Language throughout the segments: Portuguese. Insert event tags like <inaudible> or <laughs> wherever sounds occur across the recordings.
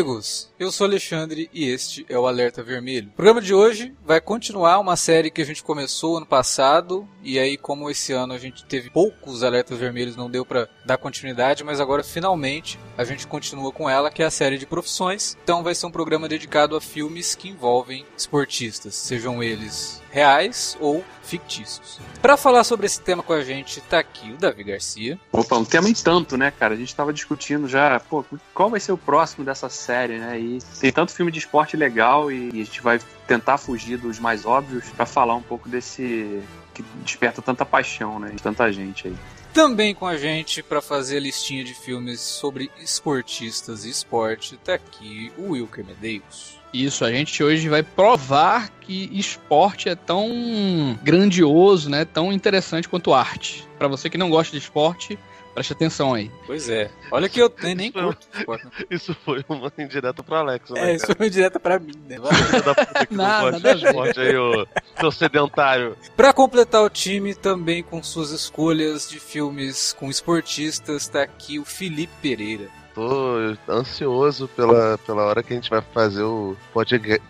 Amigos! Eu sou Alexandre e este é o Alerta Vermelho. O programa de hoje vai continuar uma série que a gente começou ano passado e aí como esse ano a gente teve poucos alertas vermelhos, não deu para dar continuidade, mas agora finalmente a gente continua com ela, que é a série de profissões. Então vai ser um programa dedicado a filmes que envolvem esportistas, sejam eles reais ou fictícios. Para falar sobre esse tema com a gente, tá aqui o Davi Garcia. Opa, um tema em tanto, né, cara? A gente tava discutindo já, pô, qual vai ser o próximo dessa série, né? E tem tanto filme de esporte legal e a gente vai tentar fugir dos mais óbvios para falar um pouco desse que desperta tanta paixão, né, de tanta gente aí. Também com a gente para fazer a listinha de filmes sobre esportistas e esporte, tá aqui o Wilker Medeiros. Isso, a gente hoje vai provar que esporte é tão grandioso, né, tão interessante quanto arte. Para você que não gosta de esporte, preste atenção aí. Pois é. Olha que eu nem, nem curto esporte. Né? <laughs> Isso foi uma indireta pro Alex, né? É, isso foi uma indireta pra mim, né? da puta que não, gosta esporte aí, ô seu sedentário. Pra completar o time, também com suas escolhas de filmes com esportistas, tá aqui o Felipe Pereira tô ansioso pela, pela hora que a gente vai fazer o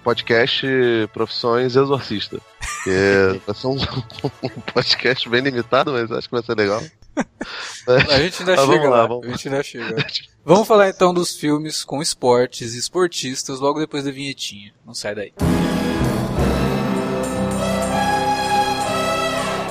podcast Profissões Exorcista. Que <laughs> vai ser um, um podcast bem limitado, mas acho que vai ser legal. <laughs> A gente ainda chega lá, lá. A gente ainda chega. <laughs> Vamos falar então dos filmes com esportes e esportistas logo depois da vinhetinha. Não sai daí.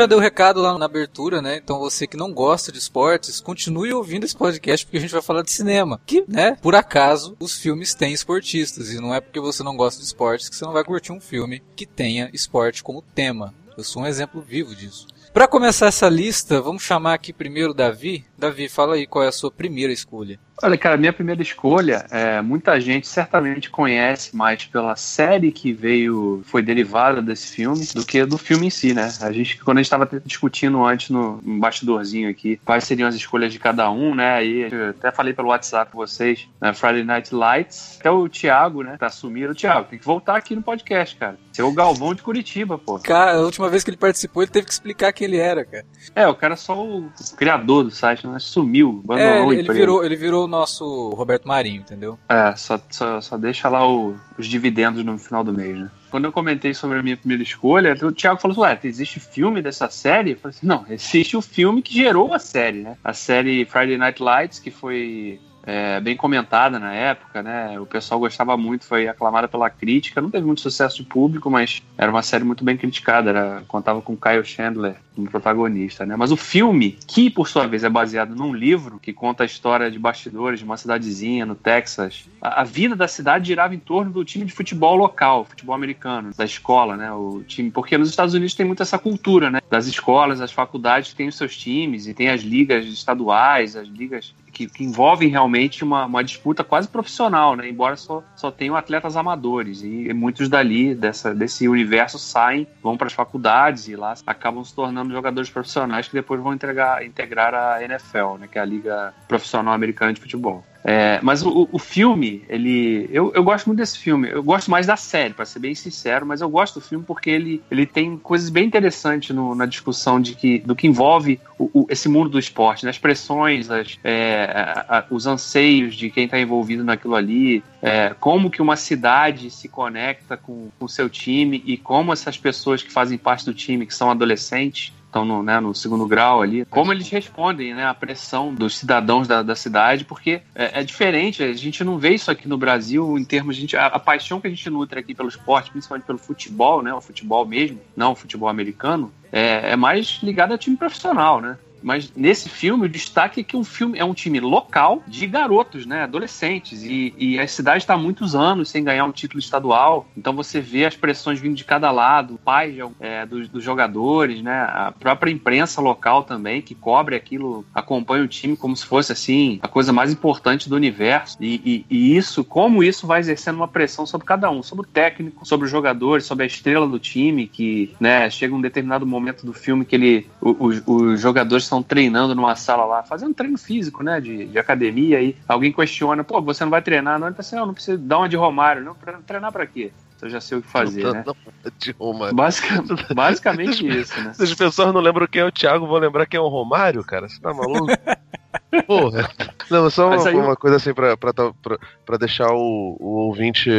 Já deu recado lá na abertura, né? Então você que não gosta de esportes, continue ouvindo esse podcast porque a gente vai falar de cinema. Que, né? Por acaso, os filmes têm esportistas. E não é porque você não gosta de esportes que você não vai curtir um filme que tenha esporte como tema. Eu sou um exemplo vivo disso. Para começar essa lista, vamos chamar aqui primeiro o Davi. Davi, fala aí qual é a sua primeira escolha. Olha, cara, minha primeira escolha, é, muita gente certamente conhece mais pela série que veio, foi derivada desse filme, do que do filme em si, né? A gente, quando a gente estava discutindo antes no, no bastidorzinho aqui, quais seriam as escolhas de cada um, né? Aí eu até falei pelo WhatsApp com vocês, né? Friday Night Lights, até o Thiago, né? Tá assumindo. O Thiago, tem que voltar aqui no podcast, cara. Você é o Galvão de Curitiba, pô. Cara, a última vez que ele participou, ele teve que explicar quem ele era, cara. É, o cara é só o criador do site, né? Sumiu, abandonou é, ele, ele virou, ele virou nosso Roberto Marinho, entendeu? É, só, só, só deixa lá o, os dividendos no final do mês, né? Quando eu comentei sobre a minha primeira escolha, o Thiago falou assim: Ué, existe filme dessa série? Eu falei assim: Não, existe o filme que gerou a série, né? A série Friday Night Lights, que foi é, bem comentada na época, né? O pessoal gostava muito, foi aclamada pela crítica. Não teve muito sucesso de público, mas era uma série muito bem criticada. Era, contava com Kyle Chandler como protagonista, né? Mas o filme, que por sua vez é baseado num livro que conta a história de bastidores de uma cidadezinha no Texas, a, a vida da cidade girava em torno do time de futebol local, futebol americano, da escola, né? O time, porque nos Estados Unidos tem muito essa cultura, né? Das escolas, as faculdades têm os seus times e tem as ligas estaduais, as ligas que, que envolvem realmente uma, uma, disputa quase profissional, né? Embora só, só tenham atletas amadores. E, e muitos dali, dessa, desse universo, saem, vão para as faculdades e lá acabam se tornando jogadores profissionais que depois vão entregar, integrar a NFL, né? Que é a Liga Profissional Americana de Futebol. É, mas o, o, filme, ele. Eu, eu gosto muito desse filme. Eu gosto mais da série, para ser bem sincero, mas eu gosto do filme porque ele, ele tem coisas bem interessantes no, na discussão de que, do que envolve o, o, esse mundo do esporte, né? as pressões, as, é, a, a, os anseios de quem está envolvido naquilo ali, é, como que uma cidade se conecta com o seu time e como essas pessoas que fazem parte do time, que são adolescentes, estão no, né, no segundo grau ali, como eles respondem né, à pressão dos cidadãos da, da cidade, porque é, é, diferente, a gente não vê isso aqui no Brasil em termos de. A, a, paixão que a gente nutre aqui pelo esporte, principalmente pelo futebol, né, o futebol mesmo, não o futebol americano, é, é mais ligado a time profissional, né? Mas nesse filme, o destaque é que um filme é um time local de garotos, né? Adolescentes. E, e a cidade está há muitos anos sem ganhar um título estadual. Então você vê as pressões vindo de cada lado, pais é, dos, dos, jogadores, né? A própria imprensa local também, que cobre aquilo, acompanha o time como se fosse assim, a coisa mais importante do universo. E, e, e isso, como isso vai exercendo uma pressão sobre cada um, sobre o técnico, sobre os jogadores, sobre a estrela do time, que né, chega um determinado momento do filme que ele, os, os jogadores estão treinando numa sala lá, fazendo treino físico, né, de, de academia, e alguém questiona, pô, você não vai treinar? Não, ele fala assim, não, não precisa dar uma de Romário, não, pra, treinar pra quê? Eu já sei o que fazer, né? De Romário. Basic, <laughs> basicamente isso, né? Se as pessoas não lembram quem é o Thiago, vão lembrar quem é o Romário, cara? Você tá maluco? <laughs> Porra. Não, só uma, aí... uma, coisa assim pra, pra, pra, pra deixar o, o, ouvinte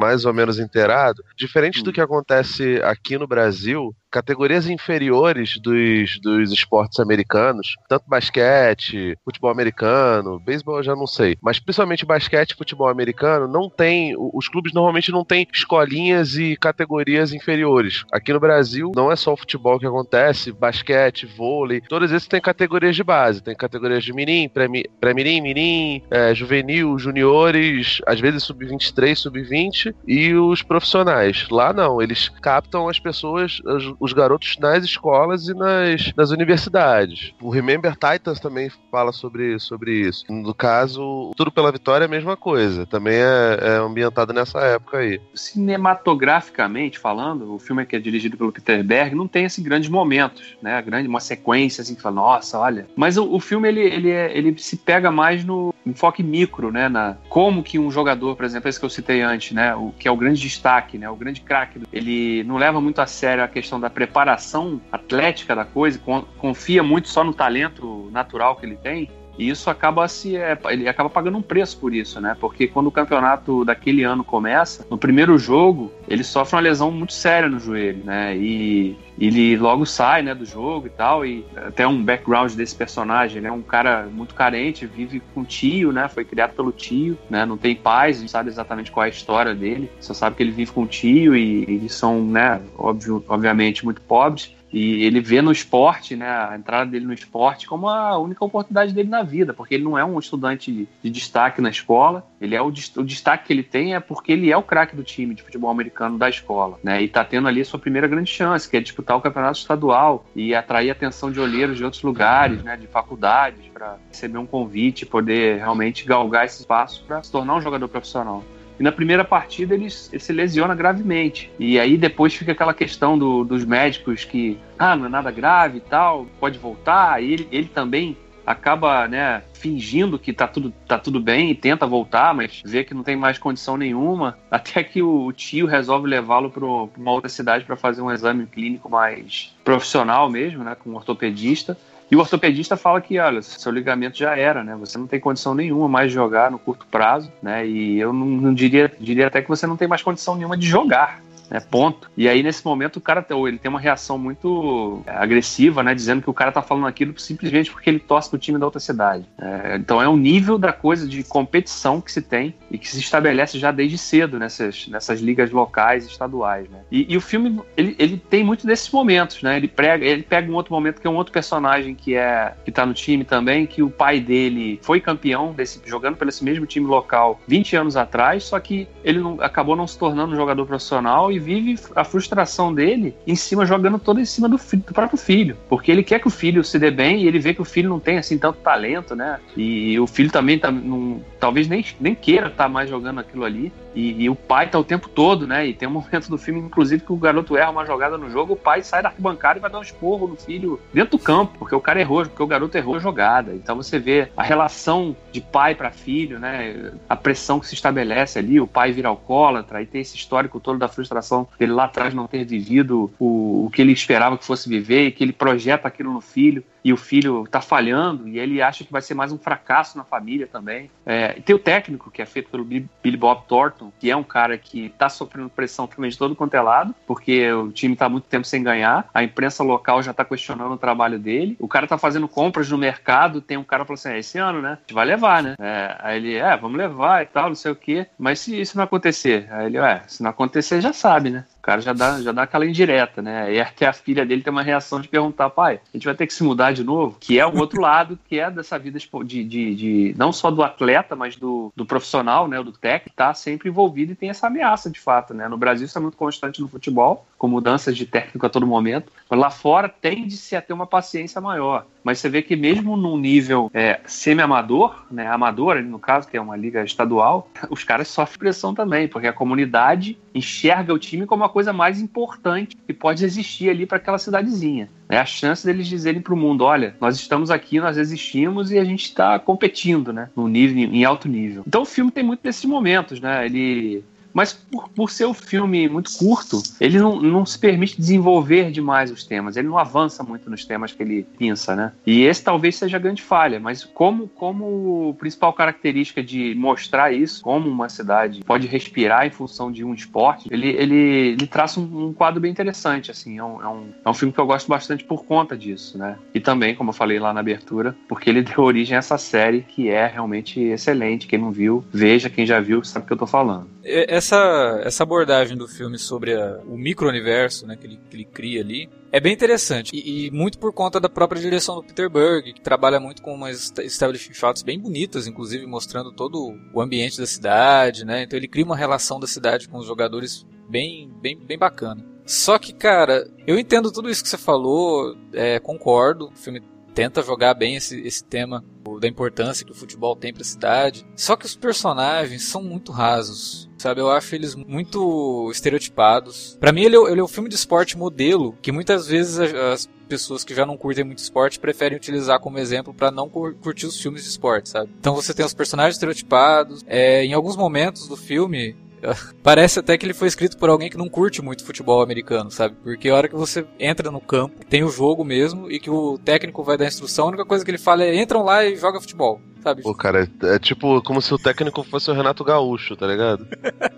mais ou menos inteirado. Diferente hum. do que acontece aqui no Brasil, categorias inferiores dos, dos esportes americanos, tanto basquete, futebol americano, beisebol eu já não sei, mas principalmente basquete e futebol americano, não tem, os clubes normalmente não têm escolinhas e categorias inferiores. Aqui no Brasil, não é só o futebol que acontece, basquete, vôlei, todos esses têm categorias de base, tem categorias de mirim, pré-mirim, mirim, é, juvenil, juniores, às vezes sub-23, sub-20 e os profissionais. Lá não, eles captam as pessoas, os garotos nas escolas e nas, nas universidades. O Remember Titans também fala sobre, sobre isso. No caso, Tudo pela Vitória é a mesma coisa. Também é, é ambientado nessa época aí. Cinematograficamente falando, o filme que é dirigido pelo Peter Berg não tem esses grandes momentos, né? Grande, uma sequência assim que fala, nossa, olha. Mas o, o filme ele, ele, é, ele se pega mais no enfoque micro, né? Na, como que um jogador, por exemplo, esse que eu citei antes, né? O que é o grande destaque, né? O grande craque. Ele não leva muito a sério a questão da preparação atlética da coisa, confia muito só no talento natural que ele tem. E isso acaba se é, ele acaba pagando um preço por isso, né? Porque quando o campeonato daquele ano começa, no primeiro jogo, ele sofre uma lesão muito séria no joelho, né? E ele logo sai, né, do jogo e tal, e até um background desse personagem, ele é um cara muito carente, vive com tio, né, foi criado pelo tio, né, não tem pais, não sabe exatamente qual é a história dele, só sabe que ele vive com tio e eles são, né, óbvio, obviamente muito pobres, e ele vê no esporte, né, a entrada dele no esporte como a única oportunidade dele na vida, porque ele não é um estudante de, de destaque na escola, ele é o, o, destaque que ele tem é porque ele é o craque do time de futebol americano da escola, né, e tá tendo ali a sua primeira grande chance, que é disputar o campeonato estadual e atrair a atenção de olheiros de outros lugares, né, de faculdades, para receber um convite poder realmente galgar esse espaço para se tornar um jogador profissional. E na primeira partida ele, ele, se lesiona gravemente. E aí depois fica aquela questão do, dos médicos que, ah, não é nada grave e tal, pode voltar. E ele, ele também acaba, né, fingindo que tá tudo, tá tudo bem e tenta voltar, mas vê que não tem mais condição nenhuma. <laughs> Até que o tio resolve levá-lo para uma outra cidade para fazer um exame clínico mais profissional mesmo, né, com um ortopedista. E o ortopedista fala que, olha, seu ligamento já era, né? Você não tem condição nenhuma mais de jogar no curto prazo, né? E eu não, não diria, diria até que você não tem mais condição nenhuma de jogar, né? Ponto. E aí, nesse momento, o cara ele tem uma reação muito é, agressiva, né? Dizendo que o cara tá falando aquilo simplesmente porque ele torce pro time da outra cidade. É, então é um nível da coisa de competição que se tem e que se estabelece já desde cedo nessas, nessas ligas locais estaduais, né? E, e o filme, ele, ele tem muito desses momentos, né? Ele, prega, ele pega um outro momento que é um outro personagem que é que tá no time também, que o pai dele foi campeão desse, jogando pelo esse mesmo time local 20 anos atrás, só que ele não, acabou não se tornando um jogador profissional e vive a frustração dele em cima, jogando todo em cima do, filho, do, próprio filho. Porque ele quer que o filho se dê bem e ele vê que o filho não tem assim tanto talento, né? E o filho também tá, não, talvez nem, nem queira estar tá mais jogando aquilo ali. E, e, o pai tá o tempo todo, né? E tem um <laughs> momento do filme, inclusive, que o garoto erra uma jogada no jogo, o pai sai da arquibancada e vai dar um esporro no filho dentro do campo, porque o cara errou, porque o garoto errou a jogada. Então você vê a relação de pai para filho, né? A pressão que se estabelece ali, o pai vira alcoólatra, e tem esse histórico todo da frustração dele lá atrás não ter vivido o, o que ele esperava que fosse viver e que ele projeta aquilo no filho. E o filho tá falhando e ele acha que vai ser mais um fracasso na família também. É, tem o técnico, que é feito pelo Billy Bob Thornton, que é um cara que tá sofrendo pressão também de todo quanto é lado, porque o time tá muito tempo sem ganhar, a imprensa local já tá questionando o trabalho dele, o cara tá fazendo compras no mercado, tem um cara falando assim, é, esse ano, né? A gente vai levar, né? É, aí ele, é, vamos levar e tal, não sei o quê, mas se isso não acontecer? Aí ele, é, se não acontecer, já sabe, né? Cara já dá, já dá aquela indireta, né? E até a filha dele tem uma reação de perguntar, pai, a gente vai ter que se mudar de novo? Que é o outro <laughs> lado, que é dessa vida de, de, de, não só do atleta, mas do, do profissional, né? Do técnico, tá sempre envolvido e tem essa ameaça de fato, né? No Brasil isso é muito constante no futebol, com mudanças de técnico a todo momento. Mas lá fora tende-se a ter uma paciência maior. Mas você vê que mesmo num nível é, semi-amador, né? Amador, no caso, que é uma liga estadual, os caras sofrem pressão também, porque a comunidade enxerga o time como a coisa mais importante que pode existir ali para aquela cidadezinha. É a chance deles dizerem para o mundo: olha, nós estamos aqui, nós existimos e a gente está competindo, né? No nível, em alto nível. Então o filme tem muito desses momentos, né? Ele mas por, por ser um filme muito curto, ele não, não se permite desenvolver demais os temas, ele não avança muito nos temas que ele pensa, né? E esse talvez seja a grande falha, mas como, como principal característica de mostrar isso, como uma cidade pode respirar em função de um esporte, ele, ele, ele traça um, um quadro bem interessante, assim, é um, é, um, é um filme que eu gosto bastante por conta disso, né? E também, como eu falei lá na abertura, porque ele deu origem a essa série que é realmente excelente, quem não viu, veja, quem já viu sabe o que eu tô falando. Essa essa, essa abordagem do filme sobre a, o micro-universo né, que, ele, que ele cria ali é bem interessante. E, e, muito por conta da própria direção do Peter Berg, que trabalha muito com umas establishing shots bem bonitas, inclusive mostrando todo o ambiente da cidade, né? Então ele cria uma relação da cidade com os jogadores bem, bem, bem bacana. Só que, cara, eu entendo tudo isso que você falou, é, concordo. O filme tenta jogar bem esse, esse tema da importância que o futebol tem para a cidade. Só que os personagens são muito rasos. Sabe, eu acho eles muito estereotipados. Para mim, ele é, ele é o filme de esporte modelo que muitas vezes as pessoas que já não curtem muito esporte preferem utilizar como exemplo para não curtir os filmes de esporte, sabe? Então você tem os personagens estereotipados. É, em alguns momentos do filme, <laughs> Parece até que ele foi escrito por alguém que não curte muito futebol americano, sabe? Porque a hora que você entra no campo, tem o jogo mesmo, e que o técnico vai dar instrução, a única coisa que ele fala é entram lá e joga futebol sabe? Pô, cara, é, tipo como se o técnico fosse o Renato Gaúcho, tá ligado?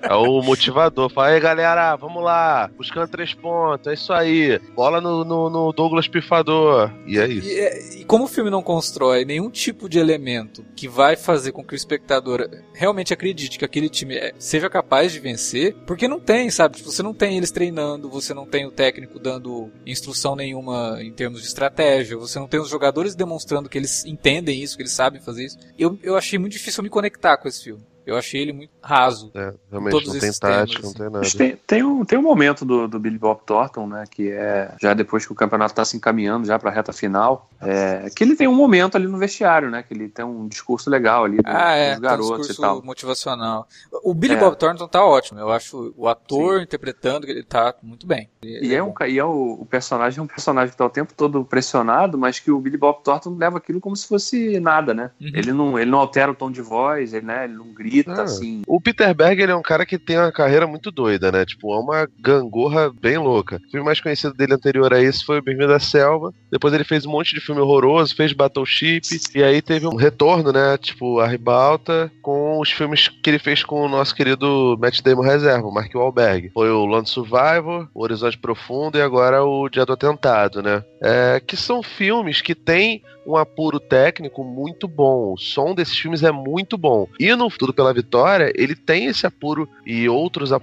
É o motivador. Fala, aí galera, vamos lá, buscando três pontos, é isso aí. Bola no, no, no Douglas Pifador. E é isso. E, é, e, como o filme não constrói nenhum tipo de elemento que vai fazer com que o espectador realmente acredite que aquele time é, seja capaz de vencer, porque não tem, sabe? Tipo, você não tem eles treinando, você não tem o técnico dando instrução nenhuma em termos de estratégia, você não tem os jogadores demonstrando que eles entendem isso, que eles sabem fazer isso eu, eu achei muito difícil me conectar com esse filme. Eu achei ele muito raso. É, realmente todos não tem tática, não tem nada. Tem, tem, um, tem um momento do, do Billy Bob Thornton, né, que é já depois que o campeonato está se encaminhando já para a reta final, é, que ele tem um momento ali no vestiário, né, que ele tem um discurso legal ali do, ah, é, dos garotos um discurso e tal. motivacional. O Billy é. Bob Thornton tá ótimo, eu acho o ator Sim. interpretando ele tá muito bem. Ele e é, é um, e é o, o, personagem é um personagem que tá o tempo todo pressionado, mas que o Billy Bob Thornton leva aquilo como se fosse nada, né? Uhum. Ele não ele não altera o tom de voz, ele, né, ele não grita ah. assim. O Peter Berg ele é um cara que tem uma carreira muito doida, né? Tipo, é uma gangorra bem louca. O filme mais conhecido dele anterior a esse foi O Bem-vindo da Selva. Depois ele fez um monte de filme horroroso, fez Battleship. E aí teve um retorno, né? Tipo, a ribalta com os filmes que ele fez com o nosso querido Matt Damon Reserva, o Mark Wahlberg. Foi o Land Survivor, o Horizonte Profundo e agora o Dia do Atentado, né? É, que são filmes que têm um apuro técnico muito bom. O som desses filmes é muito bom. E no Tudo pela Vitória, ele tem esse apuro e outros, é,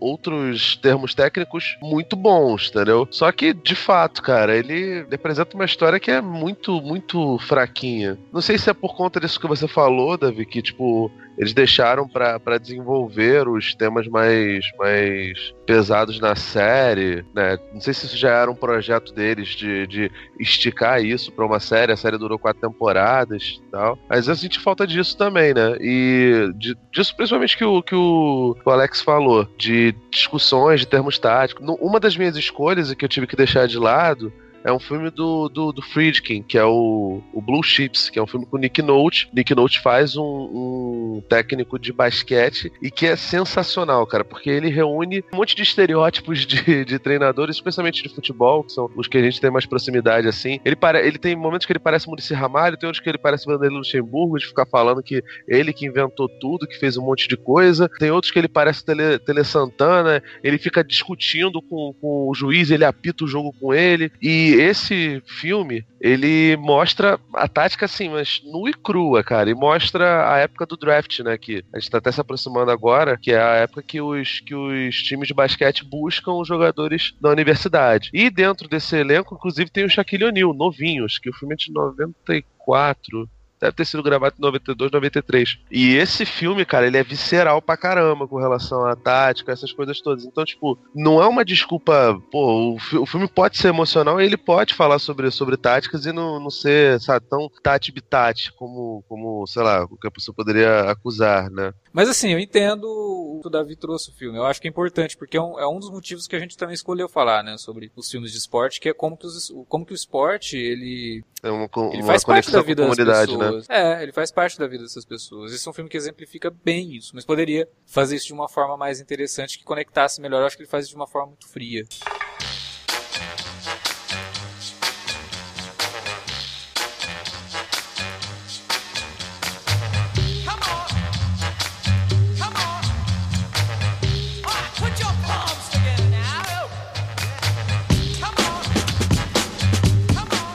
outros termos técnicos muito bons, entendeu? Só que, de fato, cara, ele apresenta uma história que é muito, muito fraquinha. Não sei se é por conta disso que você falou, Davi, que, tipo, eles deixaram para desenvolver os temas mais, mais pesados na série, né? Não sei se isso já era um projeto deles de, de esticar isso para uma série. A série durou quatro temporadas e tal. Às vezes a gente falta disso também, né? E de, disso principalmente que o, que o, o Alex falou, de discussões de termos táticos. Uma das minhas escolhas que eu tive que deixar de lado é um filme do, do, do Friedkin, que é o, o Blue Chips, que é um filme com Nick Note. Nick Note faz um, um técnico de basquete e que é sensacional, cara, porque ele reúne um monte de estereótipos de, de treinadores, especialmente de futebol, que são os que a gente tem mais proximidade, assim. Ele, pare, ele tem momentos que ele parece Muricy Ramalho, tem outros que ele parece Vanderlei Luxemburgo, de ficar falando que ele que inventou tudo, que fez um monte de coisa. Tem outros que ele parece Tele, Tele Santana, ele fica discutindo com, com o juiz, ele apita o jogo com ele. E esse filme, ele mostra a tática assim, mas nua e crua, cara. E mostra a época do draft, né? Que a gente tá até se aproximando agora, que é a época que os, que os times de basquete buscam os jogadores da universidade. E dentro desse elenco, inclusive, tem o Shaquille O'Neal, novinhos, que o filme é de 94 deve ter sido gravado em 92, 93. E esse filme, cara, ele é visceral pra caramba com relação à tática, essas coisas todas. Então, tipo, não é uma desculpa. Pô, o, o filme pode ser emocional e ele pode falar sobre, sobre táticas e não, não ser, sabe, tão tati-bitate como, como, sei lá, o que a pessoa poderia acusar, né? Mas assim, eu entendo o que o Davi trouxe o filme. Eu acho que é importante, porque é um, é um dos motivos que a gente também escolheu falar, né, sobre os filmes de esporte, que é como que, os, como que o esporte, ele, é uma, ele uma faz parte da vida das né? pessoas. É, ele faz parte da vida dessas pessoas. Esse é um filme que exemplifica bem isso, mas poderia fazer isso de uma forma mais interessante, que conectasse melhor. Eu acho que ele faz isso de uma forma muito fria.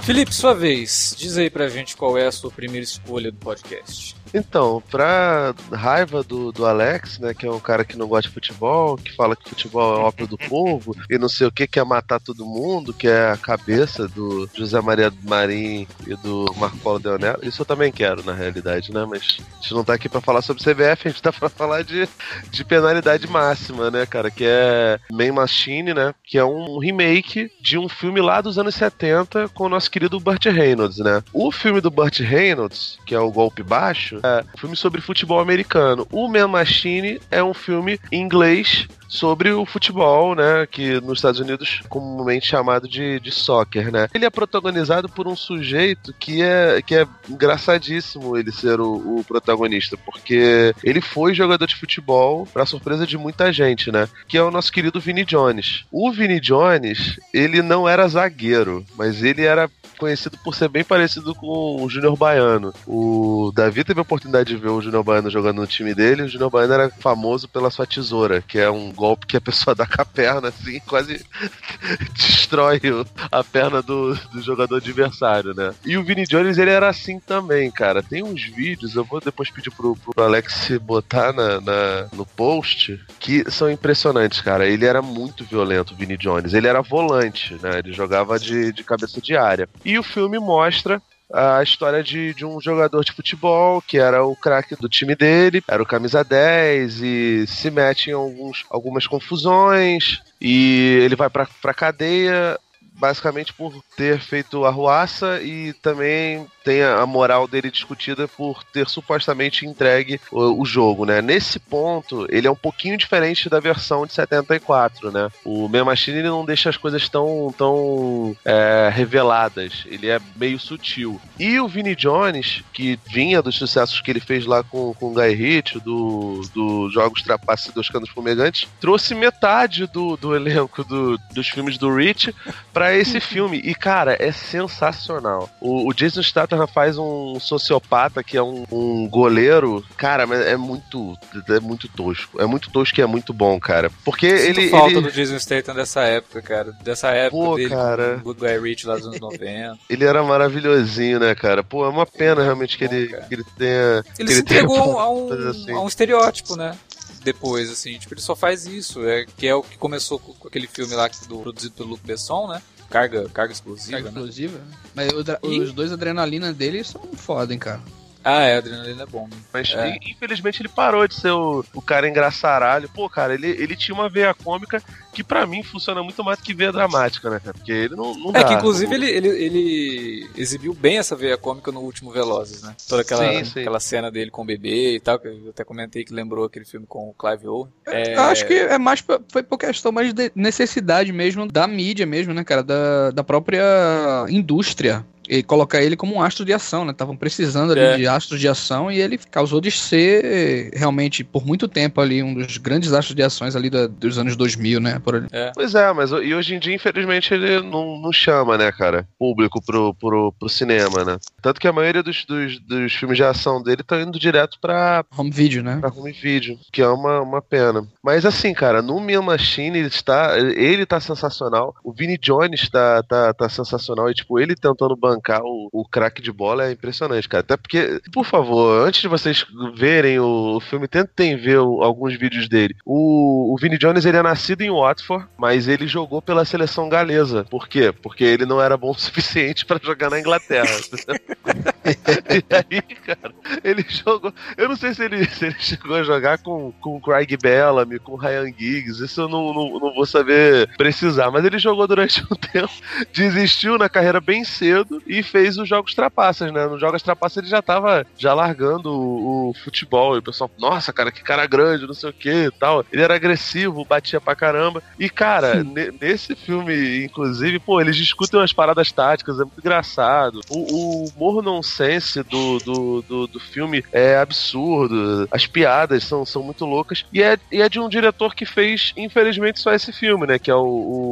Felipe, sua vez. Diz aí pra gente qual é a sua primeira escolha do podcast. Então, pra raiva do, do Alex, né, que é um cara que não gosta de futebol, que fala que futebol é ópio do povo, e não sei o que, quer matar todo mundo, que é a cabeça do José Maria Marim e do Marco Paulo Deonel. Isso eu também quero, na realidade, né, mas a gente não tá aqui pra falar sobre CBF, a gente tá pra falar de, de penalidade máxima, né, cara, que é Man Machine, né, que é um remake de um filme lá dos anos 70 com o nosso querido Burt Reynolds, né. O filme do Burt Reynolds, que é o Golpe Baixo, é filme sobre futebol americano. O Man Machine é um filme em inglês sobre o futebol, né, que nos Estados Unidos comumente chamado de, de soccer, né. Ele é protagonizado por um sujeito que é, que é engraçadíssimo ele ser o, o protagonista, porque ele foi jogador de futebol, pra surpresa de muita gente, né, que é o nosso querido Vini Jones. O Vini Jones, ele não era zagueiro, mas ele era conhecido por ser bem parecido com o Júnior Baiano. O Davi teve a oportunidade de ver o Júnior Baiano jogando no time dele. O Júnior Baiano era famoso pela sua tesoura, que é um golpe que a pessoa <laughs> dá com a perna, assim, quase <laughs> destrói a perna do, do jogador adversário, né? E o Vini Jones, ele era assim também, cara. Tem uns vídeos, eu vou depois pedir pro, pro Alex botar na, na- no post, que são impressionantes, cara. Ele era muito violento, o Vini Jones. Ele era volante, né? Ele jogava de, de cabeça de área. E o filme mostra a história de, de um jogador de futebol que era o craque do time dele, era o camisa 10 e se mete em alguns, algumas confusões e ele vai pra, pra cadeia basicamente por ter feito arruaça e também tem a moral dele discutida por ter supostamente entregue o, o jogo, né? Nesse ponto, ele é um pouquinho diferente da versão de 74, né? O Man Machine ele não deixa as coisas tão, tão é, reveladas, ele é meio sutil. E o Vinnie Jones, que vinha dos sucessos que ele fez lá com, com o Guy Ritchie, do, do Jogos Trapaços e Dos Canos Fumegantes, trouxe metade do, do elenco do- dos filmes do Rich pra esse <laughs> filme. E, cara, é sensacional. O, o Jason Statham faz um sociopata que é um, um goleiro. Cara, mas é muito. É muito tosco. É muito tosco e é muito bom, cara. Porque Sinto ele. falta ele... do Jason Statham dessa época, cara. Dessa época Pô, dele cara. com o Guy Ritchie lá dos anos 90. <laughs> Ele era maravilhosinho, né, cara? Pô, é uma pena realmente que bom, ele, cara. que ele tenha. Ele que se tenha entregou a coisas um, assim. a um estereótipo, né? Depois, assim, tipo, ele só faz isso. É, que é o que começou com, com aquele filme lá do, produzido pelo Luc Besson, né? Carga, carga explosiva, Carga né? explosiva. Mas o os dois adrenalina dele são foda, hein, cara. Ah, é, Adrenalina é bom. né? Mas É. in- infelizmente ele parou de ser o, o cara engraçaralho. Pô, cara, ele, ele tinha uma veia cômica que pra mim funciona muito mais do que veia dramática, né, cara? Porque ele não, não É dá. que inclusive ele, ele, ele exibiu bem essa veia cômica no último Velozes, né? Toda aquela, Sim, sim. aquela cena dele com o bebê e tal, que eu até comentei que lembrou aquele filme com o Clive Owen. É, Eu acho que é mais por- foi por questão mais de necessidade mesmo da mídia mesmo, né, cara? Da, da própria indústria. E colocar ele como um astro de ação, né? Estavam precisando ali É. de astros de ação e ele causou de ser realmente por muito tempo ali um dos grandes astros de ações ali da- dos anos 2000, né? Por ali. Pois é, mas e hoje em dia, infelizmente, ele não, não chama, né, cara, público pro, pro, pro cinema, né? Tanto que a maioria dos, dos, dos filmes de ação dele estão indo direto pra, Home video, né? pra home video, que é uma, uma pena. Mas assim, cara, no Mia Machine ele está, ele tá sensacional, o Vinnie Jones tá, tá, tá sensacional e, tipo, ele tentando bancar o, o craque de bola é impressionante, cara. Até porque, por favor, antes de vocês verem o filme, tentem ver o- alguns vídeos dele. O, o Jones, ele é nascido em Watford, mas ele jogou pela seleção galesa. Por quê? Porque ele não era bom <laughs> o suficiente pra jogar na Inglaterra. <laughs> e aí, cara, ele jogou. Eu não sei se ele, se ele chegou a jogar com, com o Craig Bellamy, com o Ryan Giggs, isso eu não, não, não vou saber precisar, mas ele jogou durante um <laughs> tempo, desistiu na carreira bem cedo e fez os Jogos Trapaças, né? Nos Jogos Trapaças ele já tava já largando o, o futebol, e o pessoal, nossa, cara, que cara grande, não sei o que e tal. Ele era agressivo, batia pra caramba. E, cara, ne- nesse filme, inclusive, pô, eles discutem umas paradas táticas, é muito engraçado. O, o humor nonsense do, do, do, do filme é absurdo. As piadas são, são muito loucas. E é, e é de um diretor que fez, infelizmente, só esse filme, né? Que é o,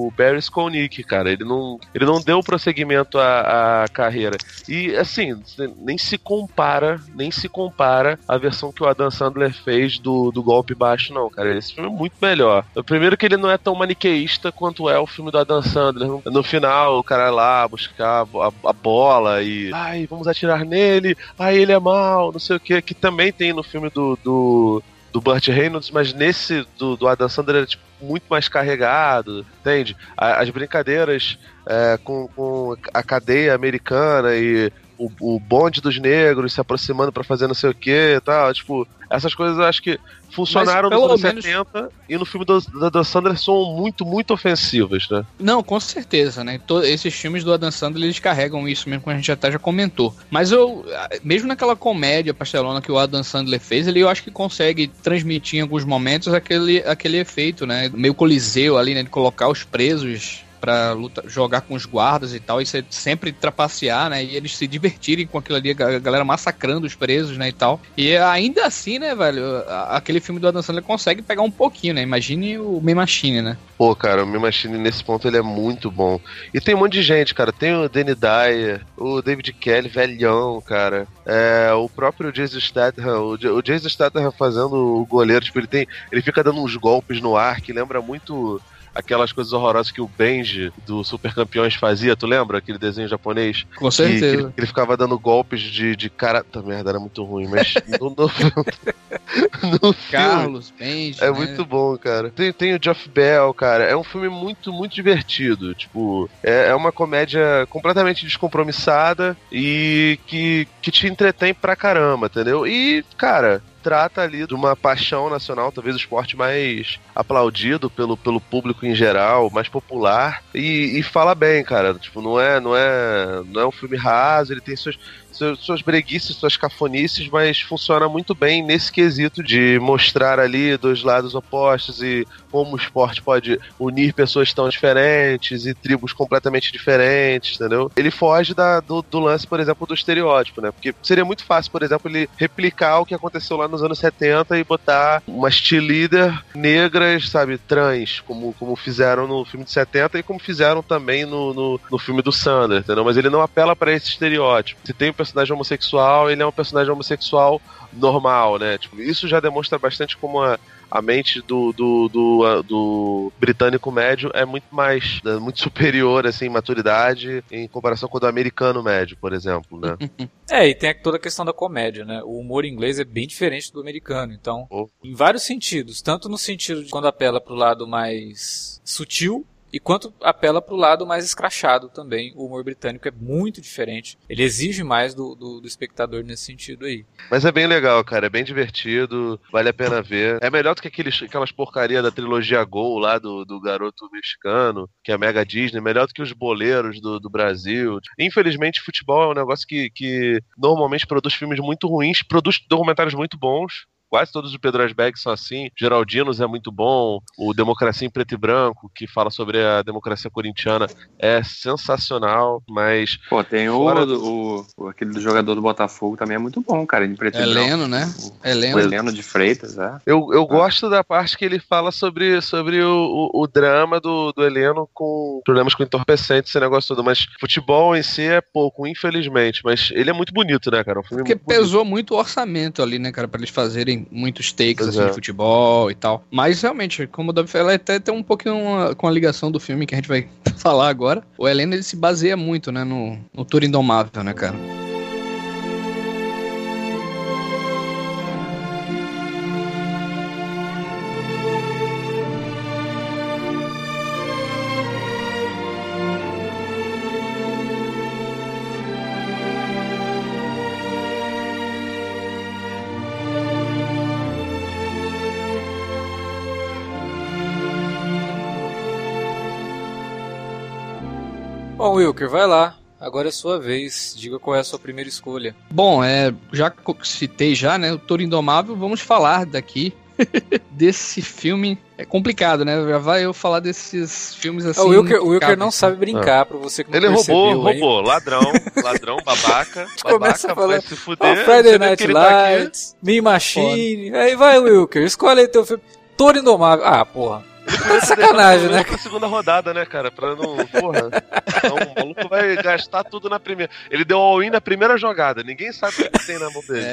o Barry Skolnick, cara. Ele não, ele não deu prosseguimento à, carreira. E, assim, nem se compara, nem se compara a versão que o Adam Sandler fez do, do Golpe Baixo, não, cara. Esse filme é muito melhor. O primeiro que ele não é tão maniqueísta quanto é o filme do Adam Sandler. No, final, o cara lá buscar a, a bola e. Ai, vamos atirar nele. Ai, ele é mal, não sei o que. Que também tem no filme do. do do Burt Reynolds, mas nesse do, do Adam Sandler é tipo, muito mais carregado, entende? As brincadeiras é, com, com a cadeia americana e o, o bonde dos negros se aproximando pra fazer não sei o que e tal, tipo, essas coisas eu acho que funcionaram nos anos menos- 70 e no filme do, Adam Sandler são muito, muito ofensivas, né? Não, com certeza, né? To- esses filmes do Adam Sandler, eles carregam isso mesmo, como a gente até já comentou. Mas eu, mesmo naquela comédia pastelona que o Adam Sandler fez, ele eu acho que consegue transmitir em alguns momentos aquele, aquele efeito, né? Meio coliseu ali, né? De colocar os presos luta, jogar com os guardas e tal, e você sempre trapacear, né? E eles se divertirem com aquilo ali, a galera massacrando os presos, né? E tal. E ainda assim, né, velho? Aquele filme do Adam Sandler consegue pegar um pouquinho, né? Imagine o Me Machine, né? Pô, cara, o Me Machine nesse ponto ele é muito bom. E tem um monte de gente, cara. Tem o Danny Dyer, o David Kelly, velhão, cara. É, o próprio Jason Statham, o, o Jason Statham fazendo o goleiro, tipo, ele tem. Ele fica dando uns golpes no ar que lembra muito aquelas coisas horrorosas que o Benji do Super Campeões fazia, tu lembra? Aquele desenho japonês? Com Que, que ele, certeza. que ele ficava dando golpes de, de cara. Tá merda, era muito ruim, mas no, no, <laughs> no. Carlos, Benji, É né? muito bom, cara. Tem, tem o Jeff Bell, cara. É um filme muito, muito divertido. Tipo, é, é uma comédia completamente descompromissada e que, que te entretém pra caramba, entendeu? E, cara. Trata ali de uma paixão nacional, talvez o esporte mais aplaudido pelo, pelo público em geral, mais popular, e, e fala bem, cara. Tipo, não é, não é, não é um filme raso, ele tem suas, suas, breguices, suas cafonices, mas funciona muito bem nesse quesito de mostrar ali dois lados opostos e como o esporte pode unir pessoas tão diferentes e tribos completamente diferentes, entendeu? Ele foge da, do, do lance, por exemplo, do estereótipo, né? Porque seria muito fácil, por exemplo, ele replicar o que aconteceu lá nos anos 70 e botar umas cheerleader negras, sabe, trans, como, como fizeram no filme de 70 e como fizeram também no, no, no filme do Sander, entendeu? Mas ele não apela para esse estereótipo. Se tem um personagem homossexual, ele é um personagem homossexual normal, né? Tipo, isso já demonstra bastante como a, a mente do, do, do, do britânico médio é muito mais, né, muito superior, assim, em maturidade em comparação com o do americano médio, por exemplo, né? <laughs> É, e tem toda a questão da comédia, né? O humor inglês é bem diferente do americano, então, Oh. em vários sentidos. Tanto no sentido de quando apela pro lado mais sutil, E quanto apela pro lado mais escrachado também. O humor britânico é muito diferente. Ele exige mais do, do, do espectador nesse sentido aí. Mas é bem legal, cara. É bem divertido. Vale a pena ver. É melhor do que aqueles, aquelas porcaria da trilogia Gol lá do, do garoto mexicano, que é a Mega Disney. Melhor do que os boleiros do, do Brasil. Infelizmente, futebol é um negócio que, que normalmente produz filmes muito ruins, produz documentários muito bons. Quase todos os Pedro Asberg são assim. Geraldinos é muito bom. O Democracia em Preto e Branco, que fala sobre a democracia corintiana, é sensacional. Mas Pô, tem o, Fora o, o- aquele do jogador do Botafogo também é muito bom, cara, em preto e branco. Heleno, né? O Heleno. Heleno de Freitas, é. eu, eu gosto da parte que ele fala sobre, sobre o, o, o drama do, do Heleno com problemas com entorpecentes, esse negócio todo. Mas futebol em si é pouco, infelizmente. Mas ele é muito bonito, né, cara? Um filme Porque muito bonito. pesou muito o orçamento ali, né, cara, pra eles fazerem muitos takes assim, é. de futebol e tal. Mas realmente, como o Davi ela até tem um pouquinho uma- com a ligação do filme que a gente vai <laughs> falar agora. O Heleno ele se baseia muito, né, no, no Tour Indomável, né, cara? Wilker, vai lá. Agora é sua vez. Diga qual é a sua primeira escolha. Bom, é, já citei já, né, o Tour Indomável, vamos falar daqui <laughs> desse filme. É complicado, né? Já vai eu falar desses filmes assim. Ah, o Wilker, o Wilker não sabe brincar, pra você que não Ele roubou, roubou. Ladrão, ladrão, babaca. <laughs> começa babaca, falando, vai se fuder. Friday Você vê Night tá. Lights, Me Machine. Aí vai, Wilker, escolhe aí teu filme. Toro Indomável. Ah, porra. É sacanagem, né? Pra segunda rodada, né, cara? Pra não. Porra. Então, o maluco vai gastar tudo na primeira. Ele deu all-in na primeira jogada. Ninguém sabe o que ele tem na mão dele.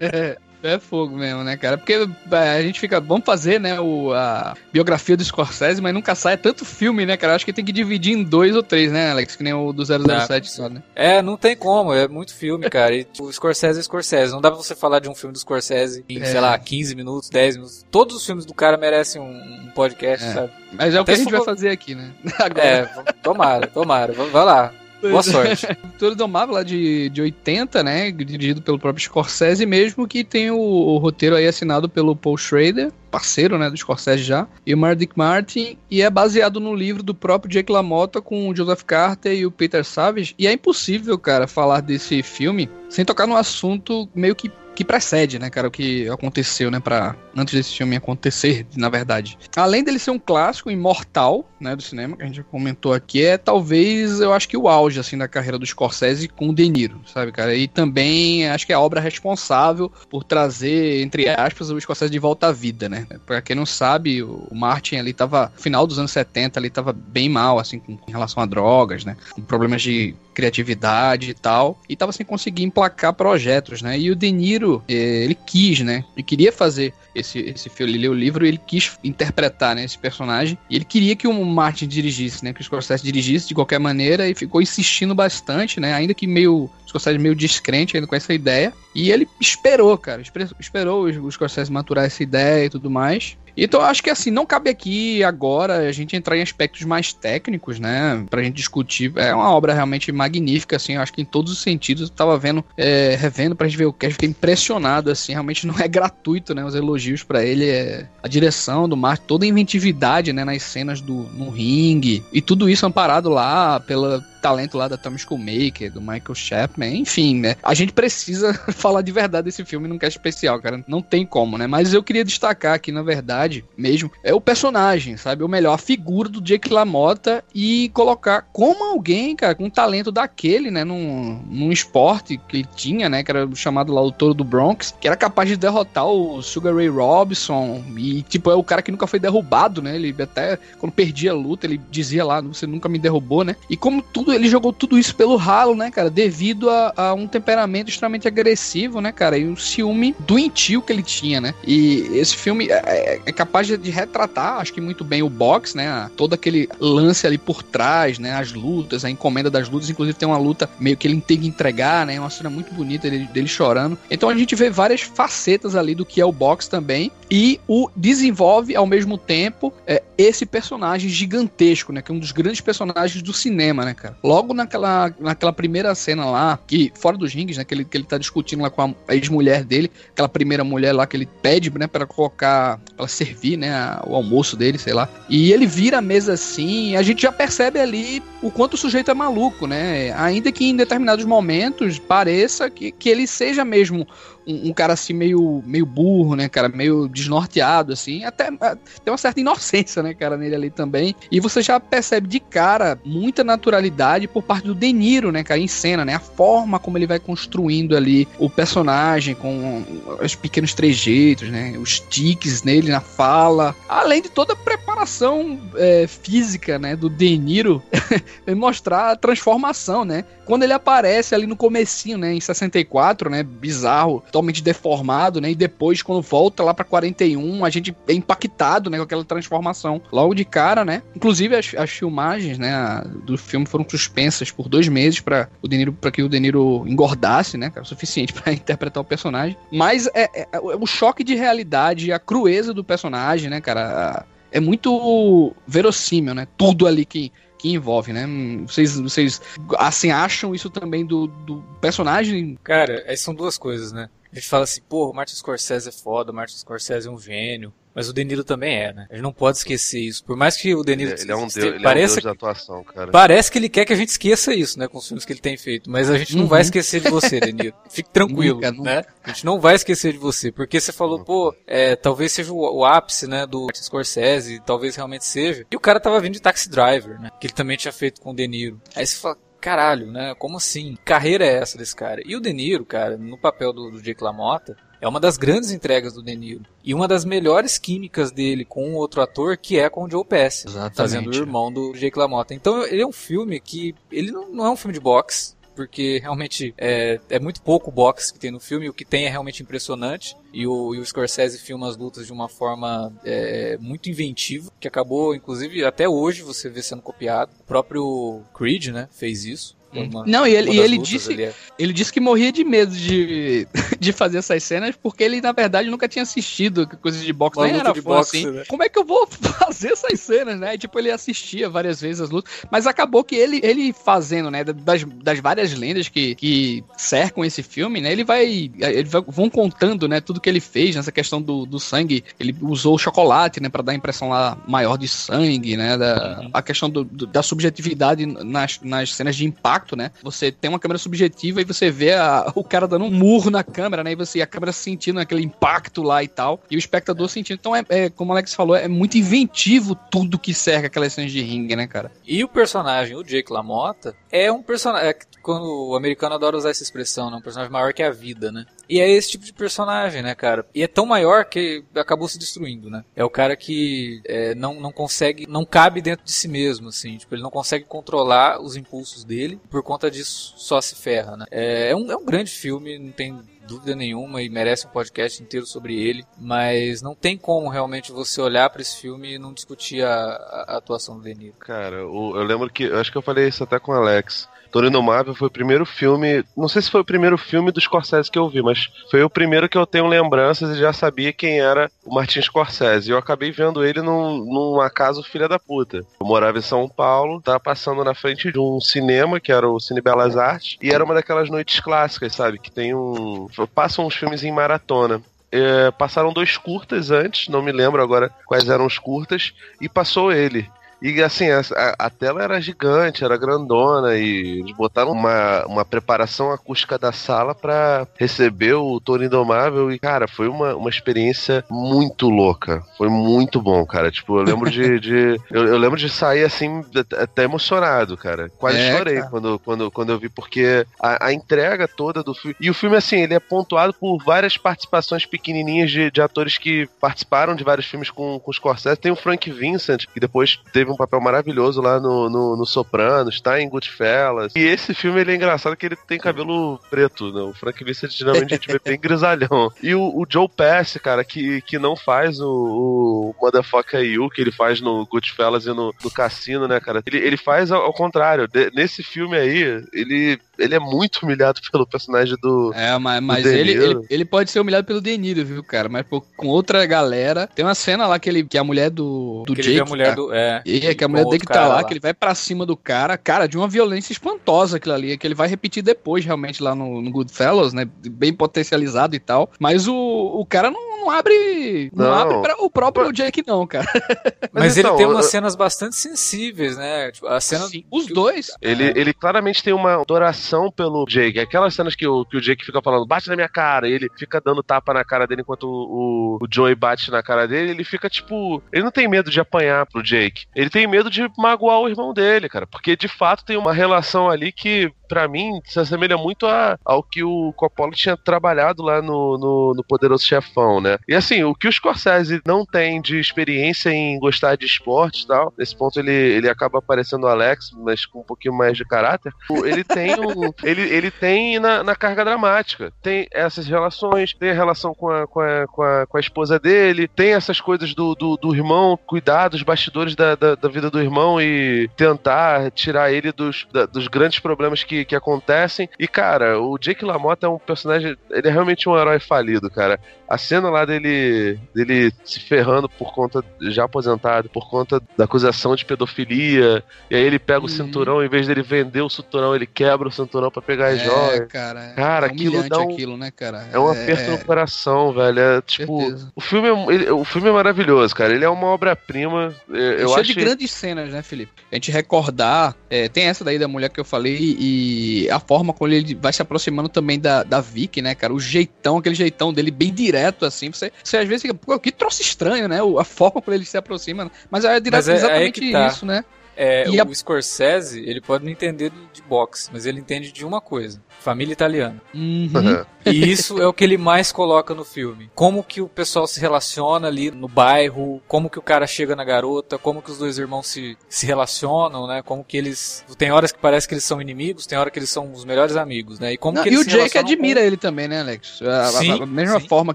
É. <laughs> É fogo mesmo, né, cara? Porque é, a gente fica. Vamos fazer, né, o, a biografia do Scorsese, mas nunca sai tanto filme, né, cara? Acho que tem que dividir em dois ou três, né, Alex? Que nem o do 007 só, né? É, não tem como, é muito filme, cara. E tipo, o Scorsese é Scorsese. Não dá pra você falar de um filme do Scorsese em, É. sei lá, 15 minutos, 10 minutos. Todos os filmes do cara merecem um, um podcast, É. sabe? Mas é o que Até a gente se vai for- fazer aqui, né? <laughs> Agora. É, tomara, tomara. Vai lá. Boa sorte. <laughs> Tour Indomável lá de, de 80, né? Dirigido pelo próprio Scorsese mesmo, que tem o, o roteiro aí assinado pelo Paul Schrader, parceiro, né, do Scorsese já, e o Mardick Martin, e é baseado no livro do próprio Jake LaMotta com o Joseph Carter e o Peter Savage, e é impossível, cara, falar desse filme sem tocar num assunto meio que que precede, né, cara, o que aconteceu, né, para antes desse filme acontecer, na verdade. Além dele ser um clássico imortal, né, do cinema, que a gente já comentou aqui, é talvez, eu acho que o auge, assim, da carreira do Scorsese com o De Niro, sabe, cara? E também acho que é a obra responsável por trazer, entre aspas, o Scorsese de volta à vida, né? Pra quem não sabe, o Martin ali tava, final dos anos 70, ali tava bem mal, assim, com, em relação a drogas, né? Com problemas de criatividade e tal, e tava sem conseguir emplacar projetos, né? E o De Niro, eh, ele quis, né? Ele queria fazer esse, esse filme, ele leu o livro e ele quis interpretar, né, esse personagem. E ele queria que o Martin dirigisse, né? Que o Scorsese dirigisse de qualquer maneira e ficou insistindo bastante, né? Ainda que meio, Scorsese meio descrente ainda com essa ideia. E ele esperou, cara, esperou o o Scorsese maturar essa ideia e tudo mais. Então acho que assim, não cabe aqui agora a gente entrar em aspectos mais técnicos, né? Pra gente discutir. É uma obra realmente magnífica, assim, acho que em todos os sentidos. Eu tava vendo, é, revendo pra gente ver o que, fiquei impressionado, assim, realmente não é <laughs> gratuito, né? Os elogios pra ele, é a direção do Martin, toda a inventividade, né? Nas cenas do no ringue. E tudo isso amparado lá pelo talento lá da Tommy Schoolmaker, do Michael Chapman, enfim, né? A gente precisa <laughs> falar de verdade desse filme num cast especial, cara. Não tem como, né? Mas eu queria destacar aqui, na verdade, mesmo, é o personagem, sabe? Ou melhor, a figura do Jake LaMotta e colocar como alguém, cara, com um talento daquele, né? Num, num esporte que ele tinha, né? Que era chamado lá o Touro do Bronx, que era capaz de derrotar o Sugar Ray Robinson e, tipo, é o cara que nunca foi derrubado, né? Ele até, quando perdia a luta, ele dizia lá, você nunca me derrubou, né? E como tudo tudo, ele jogou tudo isso pelo ralo, né, cara? Devido a, a um temperamento extremamente agressivo, né, cara? E um ciúme doentio que ele tinha, né? E esse filme é, é- é capaz de, retratar, acho que muito bem o box, né? Todo aquele lance ali por trás, né? As lutas, a encomenda das lutas. Inclusive tem uma luta meio que ele tem que entregar, né? Uma cena muito bonita dele, dele chorando. Então a gente vê várias facetas ali do que é o box também. E o desenvolve ao mesmo tempo é, esse personagem gigantesco, né? Que é um dos grandes personagens do cinema, né, cara? Logo naquela, naquela primeira cena lá, que fora dos rings, né? Que ele, que ele tá discutindo lá com a, ex-mulher dele, aquela primeira mulher lá que ele pede, né, para colocar, para servir, né, a- o almoço dele, sei lá. E ele vira a mesa assim, a gente já percebe ali o quanto o sujeito é maluco, né? Ainda que em determinados momentos pareça que, que ele seja mesmo um, um cara assim meio, meio burro, né, cara, meio desnorteado assim, até tem uma certa inocência, né, cara, nele ali também. E você já percebe de cara muita naturalidade por parte do De Niro, né, cara, em cena, né, a forma como ele vai construindo ali o personagem com os pequenos trejeitos, né, os tiques nele na fala, além de toda a preparação é, física, né, do De Niro <laughs> mostrar a transformação, né? Quando ele aparece ali no comecinho, né, em 64, né, bizarro, totalmente deformado, né, e depois quando volta lá pra 41, a gente é impactado, né, com aquela transformação logo de cara, né? Inclusive as, as filmagens, né, do filme foram suspensas por dois meses para o De Niro, para que o De Niro engordasse, né, cara, o suficiente <laughs> pra interpretar o personagem. Mas é, é- é o choque de realidade, a crueza do personagem, né, cara, é muito verossímil, né? Tudo ali que que envolve, né? Hum, Vocês, vocês assim, acham isso também do, do personagem? Cara, aí são duas coisas, né? A gente fala assim, pô, o Martin Scorsese é foda, o Martin Scorsese é um gênio. Mas o De Niro também é, né? A gente não pode esquecer isso. Por mais que o De Niro Ele, ele é um deus, ele pareça, é um deus da atuação, cara. parece que ele quer que a gente esqueça isso, né? Com os filmes que ele tem feito. Mas a gente não Uhum. vai esquecer de você, De Niro. Fique tranquilo, Nunca, nunca. né? A gente não vai esquecer de você. Porque você falou, pô, é, talvez seja o, o ápice, né? Do Martin Scorsese, talvez realmente seja. E o cara tava vindo de Taxi Driver, né? Que ele também tinha feito com o De Niro. Aí você fala, caralho, né? Como assim? Que carreira é essa desse cara? E o De Niro, cara, no papel do, do Jake LaMotta, é uma das grandes entregas do De Niro. E uma das melhores químicas dele com outro ator, que é com o Joe Pesci. Exatamente. Fazendo o irmão do Jake LaMotta. Então ele é um filme que... Ele não, não é um filme de boxe. Porque realmente é, é muito pouco boxe que tem no filme. O que tem é realmente impressionante. E o, e o Scorsese filma as lutas de uma forma é, muito inventiva. Que acabou, inclusive, até hoje você vê sendo copiado. O próprio Creed, né? Fez isso. Uma- Não, e ele, e ele disse, ali, é- ele disse que morria de medo de, <laughs> de fazer essas cenas porque ele, na verdade, nunca tinha assistido coisas de boxe, Uma nem era fã boxe, assim. né? Como é que eu vou <laughs> fazer essas cenas, né? E, tipo, ele assistia várias vezes as lutas, mas acabou que ele, ele fazendo, né, das, das várias lendas que, que cercam esse filme, né, ele vai, ele vai- vão contando, né, tudo que ele fez nessa questão do, do sangue, ele usou o chocolate, né, pra dar a impressão lá maior de sangue, né, da, Uhum. a questão do- do- da subjetividade nas, nas cenas de impacto, né, você tem uma câmera subjetiva e você vê a- o cara dando um murro na câmera, né, e você, a câmera sentindo aquele impacto lá e tal, e o espectador sentindo, então é, é, como o Alex falou, é muito inventivo tudo que cerca aquelas cenas de ringue, né, cara. E o personagem, o Jake LaMotta, é um personagem. É, quando o americano adora usar essa expressão, né? Um personagem maior que a vida, né? E é esse tipo de personagem, né, cara? E é tão maior que acabou se destruindo, né? É o cara que é, não, não consegue, não cabe dentro de si mesmo, assim. Tipo, ele não consegue controlar os impulsos dele. Por conta disso, só se ferra, né? É, é um, é um grande filme, não tem dúvida nenhuma e merece um podcast inteiro sobre ele, mas não tem como realmente você olhar pra esse filme e não discutir a, a- atuação do De Niro. Cara, o- eu lembro que. Eu acho que eu falei isso até com o Alex. Torino Marvel foi o primeiro filme. Não sei se foi o primeiro filme do Scorsese que eu vi, mas foi o primeiro que eu tenho lembranças e já sabia quem era o Martin Scorsese. E eu acabei vendo ele num, num acaso filha da puta. Eu morava em São Paulo, tava passando na frente de um cinema, que era o Cine Belas Artes, e era uma daquelas noites clássicas, sabe? Que tem um. Passam uns filmes em maratona. É, passaram dois curtas antes, não me lembro agora quais eram os curtas, e passou ele. E assim, a, a- tela era gigante, era grandona, e eles botaram uma, uma preparação acústica da sala pra receber o Toro Indomável. E, cara, foi uma, uma experiência muito louca. Foi muito bom, cara. Tipo, eu lembro de. de- <laughs> eu, eu lembro de sair assim, até- até emocionado, cara. Quase É, chorei cara. quando, quando, quando eu vi, porque a, a entrega toda do filme. E o filme, assim, ele é pontuado por várias participações pequenininhas de, de atores que participaram de vários filmes com, com Scorsese. Tem o Frank Vincent, que depois teve teve um papel maravilhoso lá no, no, no Sopranos, tá em Goodfellas. E esse filme ele é engraçado que ele tem cabelo preto, né? O Frank Vincent geralmente a gente vê bem grisalhão. E o, o Joe Pesci, cara, que, que não faz o, o Motherfucker You, que ele faz no Goodfellas e no, no Cassino, né, cara? Ele, ele faz ao, ao contrário. De- nesse filme aí, ele, ele é muito humilhado pelo personagem do. É, mas, mas De ele, ele, ele pode ser humilhado pelo De Niro, viu, cara? Mas pô, com outra galera. Tem uma cena lá que, ele, que a mulher do, do Que ele Jake. vê a mulher tá- do. É, É que a mulher dele que tá lá, lá. que ele vai pra cima do cara, cara, de uma violência espantosa aquilo ali, que ele vai repetir depois, realmente, lá no, no Goodfellas, né? Bem potencializado e tal. Mas o, o cara não, não abre. Não, Não. abre pra o próprio Jake, não, cara. <laughs> Mas, então, ele tem umas eu- cenas bastante sensíveis, né? Tipo, a cena. Sim, os dois. Ele, ele claramente tem uma adoração pelo Jake. Aquelas cenas que o, que o Jake fica falando, bate na minha cara, e ele fica dando tapa na cara dele enquanto o, o, o Joey bate na cara dele, ele fica tipo. Ele não tem medo de apanhar pro Jake. Ele tem medo de magoar o irmão dele, cara. Porque de fato tem uma relação ali que, pra mim, se assemelha muito a- ao que o Coppola tinha trabalhado lá no, no, no Poderoso Chefão, né? E assim, o que o Scorsese não tem de experiência em gostar de esporte e tal, nesse ponto ele, ele acaba parecendo o Alex, mas com um pouquinho mais de caráter. Ele tem um, <laughs> ele, ele tem na, na carga dramática. Tem essas relações, tem a relação com a, com a, com a, com a esposa dele, tem essas coisas do, do, do irmão, cuidar dos bastidores da, da, da vida do irmão e tentar tirar ele dos, da- dos grandes problemas que, que acontecem. E, cara, o Jake LaMotta é um personagem. Ele é realmente um herói falido, cara. A cena lá dele, dele se ferrando por conta, já aposentado, por conta da acusação de pedofilia, e aí ele pega o Uhum. cinturão, em vez dele vender o cinturão, ele quebra o cinturão pra pegar as É, joias. cara. Cara, é aquilo dá um- aquilo, né, cara? É um aperto no coração, velho. É tipo. certeza. O filme é, ele- o filme é maravilhoso, cara. Ele é uma obra-prima. Eu, eu cheio acho. De grandes cenas, né, Felipe? A gente recordar, é, tem essa daí da mulher que eu falei e a forma como ele vai se aproximando também da, da Vicky, né, cara? O jeitão, aquele jeitão dele bem direto, assim. Você, você às vezes fica, pô, que troço estranho, né? A forma como ele se aproxima. Mas é, direto, Mas é- é exatamente que tá. isso, né? É, o a- Scorsese, ele pode não entender de de boxe, mas ele entende de uma coisa: família italiana. Uhum. E isso é o que ele mais coloca no filme. Como que o pessoal se relaciona ali no bairro, como que o cara chega na garota, como que os dois irmãos se, se relacionam, né? Como que eles. Tem horas que parece que eles são inimigos, tem hora que eles são os melhores amigos, né? E como Não, que e eles o se Jake admira ele também, né, Alex? A, a- Sim, a mesma sim. forma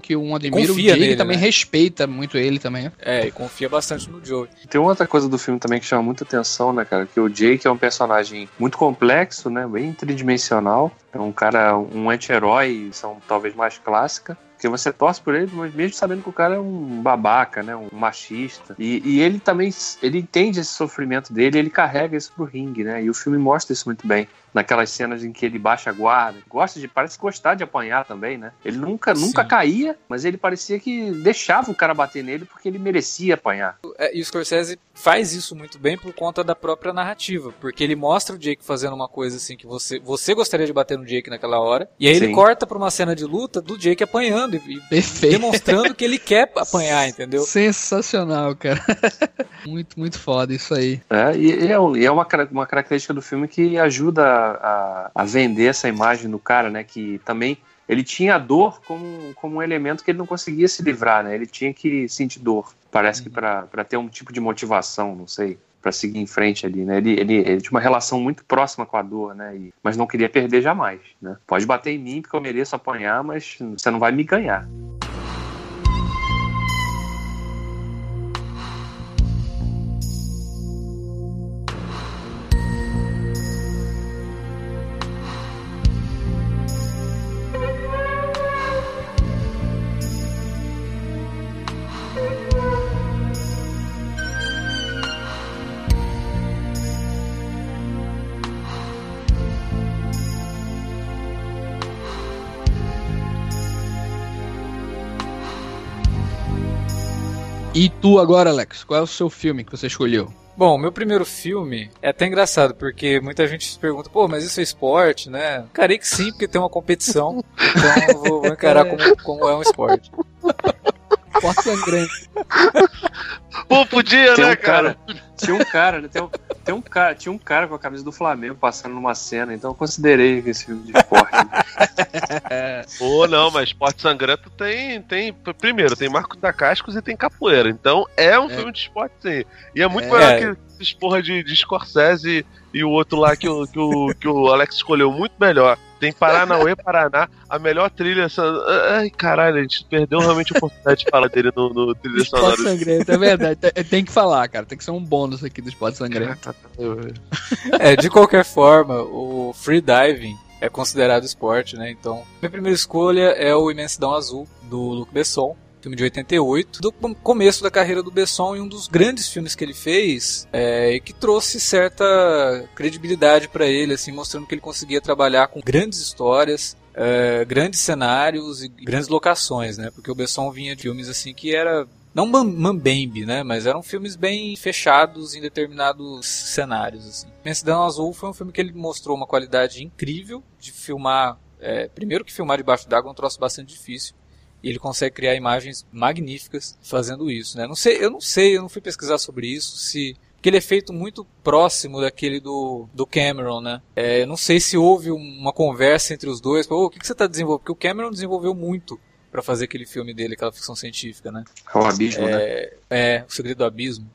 que um admira, o Jake nele, também né? respeita muito ele também. Com... É, e confia bastante no Joey. Tem outra coisa do filme também que chama muita atenção, né, cara? Que o Jake é um personagem muito complexo, né? Bem tridimensional. É um cara, um anti-herói, são talvez mais clássica. Porque você torce por ele, mas mesmo sabendo que o cara é um babaca, né? Um machista. E, e ele também, ele entende esse sofrimento dele, ele carrega isso pro ringue, né? E o filme mostra isso muito bem. Naquelas cenas em que ele baixa a guarda. Gosta de, parece gostar de apanhar também, né? Ele nunca, nunca Sim. caía, mas ele parecia que deixava o cara bater nele porque ele merecia apanhar. É, e o Scorsese faz isso muito bem por conta da própria narrativa, porque ele mostra o Jake fazendo uma coisa assim que você você gostaria de bater no Jake naquela hora, e aí ele Sim. corta pra uma cena de luta do Jake apanhando e, Perfeito. demonstrando que ele quer apanhar, entendeu? Sensacional, cara. <laughs> muito, muito foda isso aí. É, e, é, é uma, cara- uma característica do filme que ajuda a, a vender essa imagem do cara, né? Que também ele tinha a dor como, como um elemento que ele não conseguia se livrar, né? Ele tinha que sentir dor. Parece que para ter um tipo de motivação, não sei, para seguir em frente ali, né? Ele, ele, ele tinha uma relação muito próxima com a dor, né? E- mas não queria perder jamais, né? Pode bater em mim porque eu mereço apanhar, mas você não vai me ganhar. E tu agora, Alex, qual é o seu filme que você escolheu? Bom, meu primeiro filme é até engraçado, porque muita gente se pergunta, pô, mas isso é esporte, né? Encarei que sim, porque tem uma competição, <laughs> então eu vou, vou encarar como, como é um esporte. Porta sangrante. Pô, podia, Tem né, um cara? cara, tinha um cara, né, tem um, tem um cara, tinha um cara com a camisa do Flamengo passando numa cena, então eu considerei esse filme de esporte. <laughs> Ou não, mas Esporte Sangrento tem, tem. Primeiro, tem Marco da Cascos e tem capoeira. Então é um É. filme de esporte, sim. E é muito É. melhor que esses porra de, de Scorsese e o outro lá que o, que, o, que o Alex escolheu. Muito melhor. Tem Paranauê, Paraná, a melhor trilha. son- Ai, caralho, a gente perdeu realmente a oportunidade de falar dele no, no trilha Esporte sonora. sangrento, é verdade. Tem- Tem que falar, cara. Tem que ser um bônus aqui do esporte sangrento. É, de qualquer forma, o freediving é considerado esporte, né? Então, minha primeira escolha é o Imensidão Azul, do Luc Besson, filme de 88, do com- começo da carreira do Besson e um dos grandes filmes que ele fez é, e que trouxe certa credibilidade pra ele, assim, mostrando que ele conseguia trabalhar com grandes histórias, é, grandes cenários e grandes locações, né? Porque o Besson vinha de filmes assim que era não mam- mambembe, né? Mas eram filmes bem fechados em determinados cenários, assim. Imensidão Azul foi um filme que ele mostrou uma qualidade incrível de filmar. é, primeiro que filmar debaixo d'água é um troço bastante difícil. E ele consegue criar imagens magníficas fazendo isso, né? Não sei, eu não sei, eu não fui pesquisar sobre isso, se porque ele é feito muito próximo daquele do, do Cameron, né? É, eu não sei se houve uma conversa entre os dois. O que, que você está desenvolvendo? Porque o Cameron desenvolveu muito para fazer aquele filme dele, aquela ficção científica, né? É o abismo, né? É, é, O Segredo do Abismo.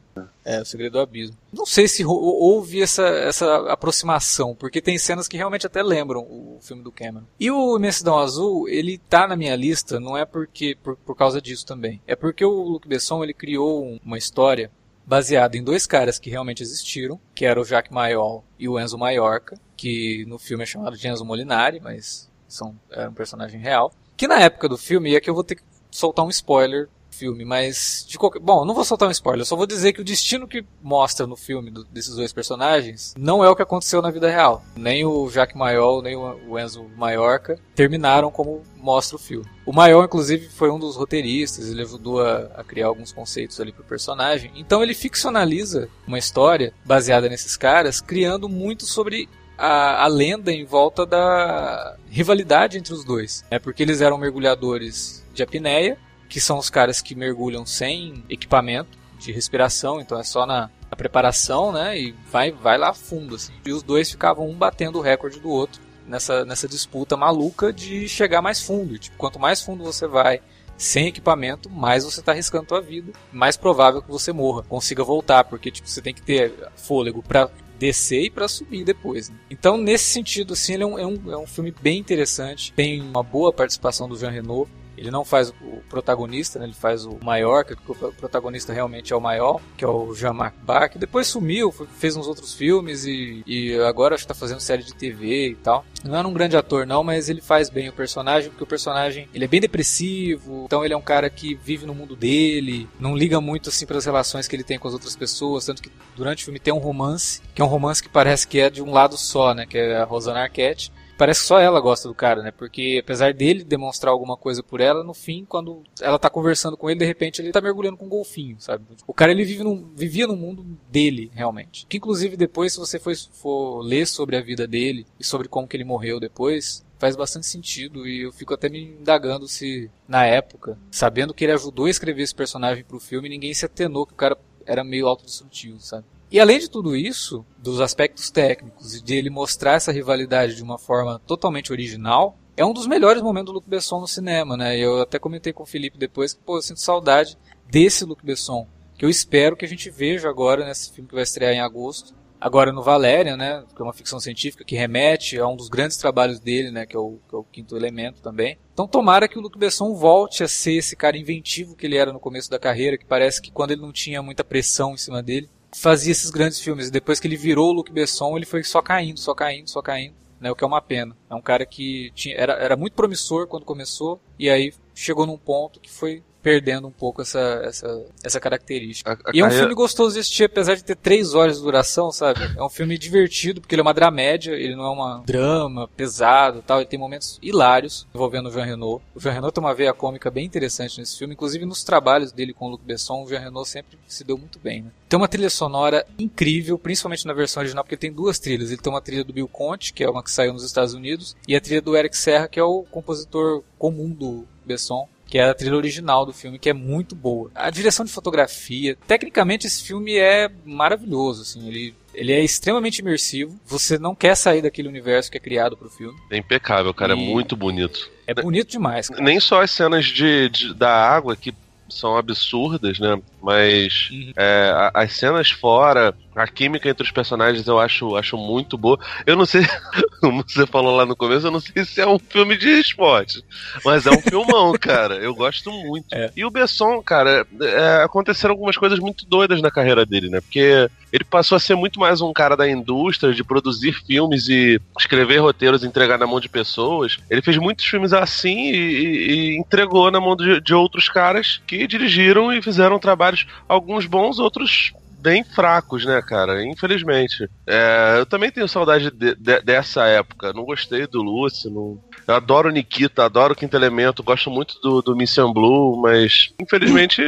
É, O Segredo do Abismo. Não sei se houve essa, essa aproximação, porque tem cenas que realmente até lembram o filme do Cameron. E o Imensidão Azul, ele tá na minha lista, não é porque por, por causa disso também. É porque o Luc Besson, ele criou um- uma história baseada em dois caras que realmente existiram, que era o Jacques Mayol e o Enzo Maiorca, que no filme é chamado de Enzo Molinari, mas são, era um personagem real. Que na época do filme, e aqui eu vou ter que soltar um spoiler filme, mas de qualquer... Bom, não vou soltar um spoiler, só vou dizer que o destino que mostra no filme do- desses dois personagens não é o que aconteceu na vida real. Nem o Jacques Mayol, nem o Enzo Maiorca terminaram como mostra o filme. O Mayol, inclusive, foi um dos roteiristas, ele ajudou a, a criar alguns conceitos ali pro personagem. Então ele ficcionaliza uma história baseada nesses caras, criando muito sobre a, a lenda em volta da rivalidade entre os dois. É porque eles eram mergulhadores de apneia, que são os caras que mergulham sem equipamento de respiração, então é só na, na preparação, né? E vai, vai lá fundo, assim. E os dois ficavam um batendo o recorde do outro nessa, nessa disputa maluca de chegar mais fundo. Tipo, quanto mais fundo você vai sem equipamento, mais você está arriscando tua vida, mais provável que você morra, consiga voltar, porque tipo, você tem que ter fôlego para descer e para subir depois. né? Então, nesse sentido, assim, ele é um, é, um, é um filme bem interessante, tem uma boa participação do Jean Reno. Ele não faz o protagonista, né? ele faz o Maiorca, que o protagonista realmente é o maior, que é o Jean-Marc Barr, que depois sumiu, fez uns outros filmes e, e agora acho que tá fazendo série de TV e tal. Não era um grande ator não, mas ele faz bem o personagem, porque o personagem ele é bem depressivo, então ele é um cara que vive no mundo dele, não liga muito assim para as relações que ele tem com as outras pessoas, tanto que durante o filme tem um romance, que é um romance que parece que é de um lado só, né, que é a Rosanna Arquette, parece que só ela gosta do cara, né? Porque apesar dele demonstrar alguma coisa por ela, no fim, quando ela tá conversando com ele, de repente ele tá mergulhando com um golfinho, sabe? O cara ele vive num, vivia no mundo dele, realmente. Que inclusive depois, se você for, for ler sobre a vida dele e sobre como que ele morreu depois, faz bastante sentido e eu fico até me indagando se na época, sabendo que ele ajudou a escrever esse personagem pro filme, ninguém se atenou que o cara era meio autodestrutivo, sabe? E além de tudo isso, dos aspectos técnicos e de ele mostrar essa rivalidade de uma forma totalmente original, é um dos melhores momentos do Luc Besson no cinema, né? Eu até comentei com o Felipe depois que, pô, eu sinto saudade desse Luc Besson, que eu espero que a gente veja agora nesse filme que vai estrear em agosto. Agora no Valérian, né, que é uma ficção científica que remete a um dos grandes trabalhos dele, né, que é o, que é o Quinto Elemento também. Então tomara que o Luc Besson volte a ser esse cara inventivo que ele era no começo da carreira, que parece que quando ele não tinha muita pressão em cima dele, fazia esses grandes filmes. Depois que ele virou o Luc Besson, ele foi só caindo, só caindo, só caindo. Né, o que é uma pena. É um cara que tinha, era, era muito promissor quando começou, e aí chegou num ponto que foi perdendo um pouco essa, essa, essa característica. A- a e é um carreira- filme gostoso de assistir, apesar de ter três horas de duração, sabe? É um filme divertido, porque ele é uma dramédia, ele não é uma drama pesado e tal. Ele tem momentos hilários envolvendo o Jean Reno. O Jean Reno tem uma veia cômica bem interessante nesse filme, inclusive nos trabalhos dele com o Luc Besson, o Jean Reno sempre se deu muito bem, né? Tem uma trilha sonora incrível, principalmente na versão original, porque tem duas trilhas. Ele tem uma trilha do Bill Conte, que é uma que saiu nos Estados Unidos, e a trilha do Eric Serra, que é o compositor comum do Besson que é a trilha original do filme, que é muito boa. A direção de fotografia, tecnicamente esse filme é maravilhoso, assim, ele ele é extremamente imersivo. Você não quer sair daquele universo que é criado pro filme. É impecável, cara. É E- muito bonito. É bonito demais. cara. Nem só as cenas de, de- da água que são absurdas, né? Mas Uhum. é, as cenas fora, a química entre os personagens eu acho, acho muito boa. Eu não sei, <laughs> como você falou lá no começo, eu não sei se é um filme de esporte, mas é um filmão, <laughs> cara. Eu gosto muito. É. E o Besson, cara, é, aconteceram algumas coisas muito doidas na carreira dele, né? Porque ele passou a ser muito mais um cara da indústria, de produzir filmes e escrever roteiros e entregar na mão de pessoas. Ele fez muitos filmes assim e, e- entregou na mão de, de outros caras que dirigiram e fizeram trabalhos, alguns bons, outros bem fracos, né, cara? Infelizmente. É, eu também tenho saudade de- de- dessa época. Não gostei do Lucy, não... Eu adoro Nikita, adoro Quinto Elemento, gosto muito do, do Mission Blue, mas infelizmente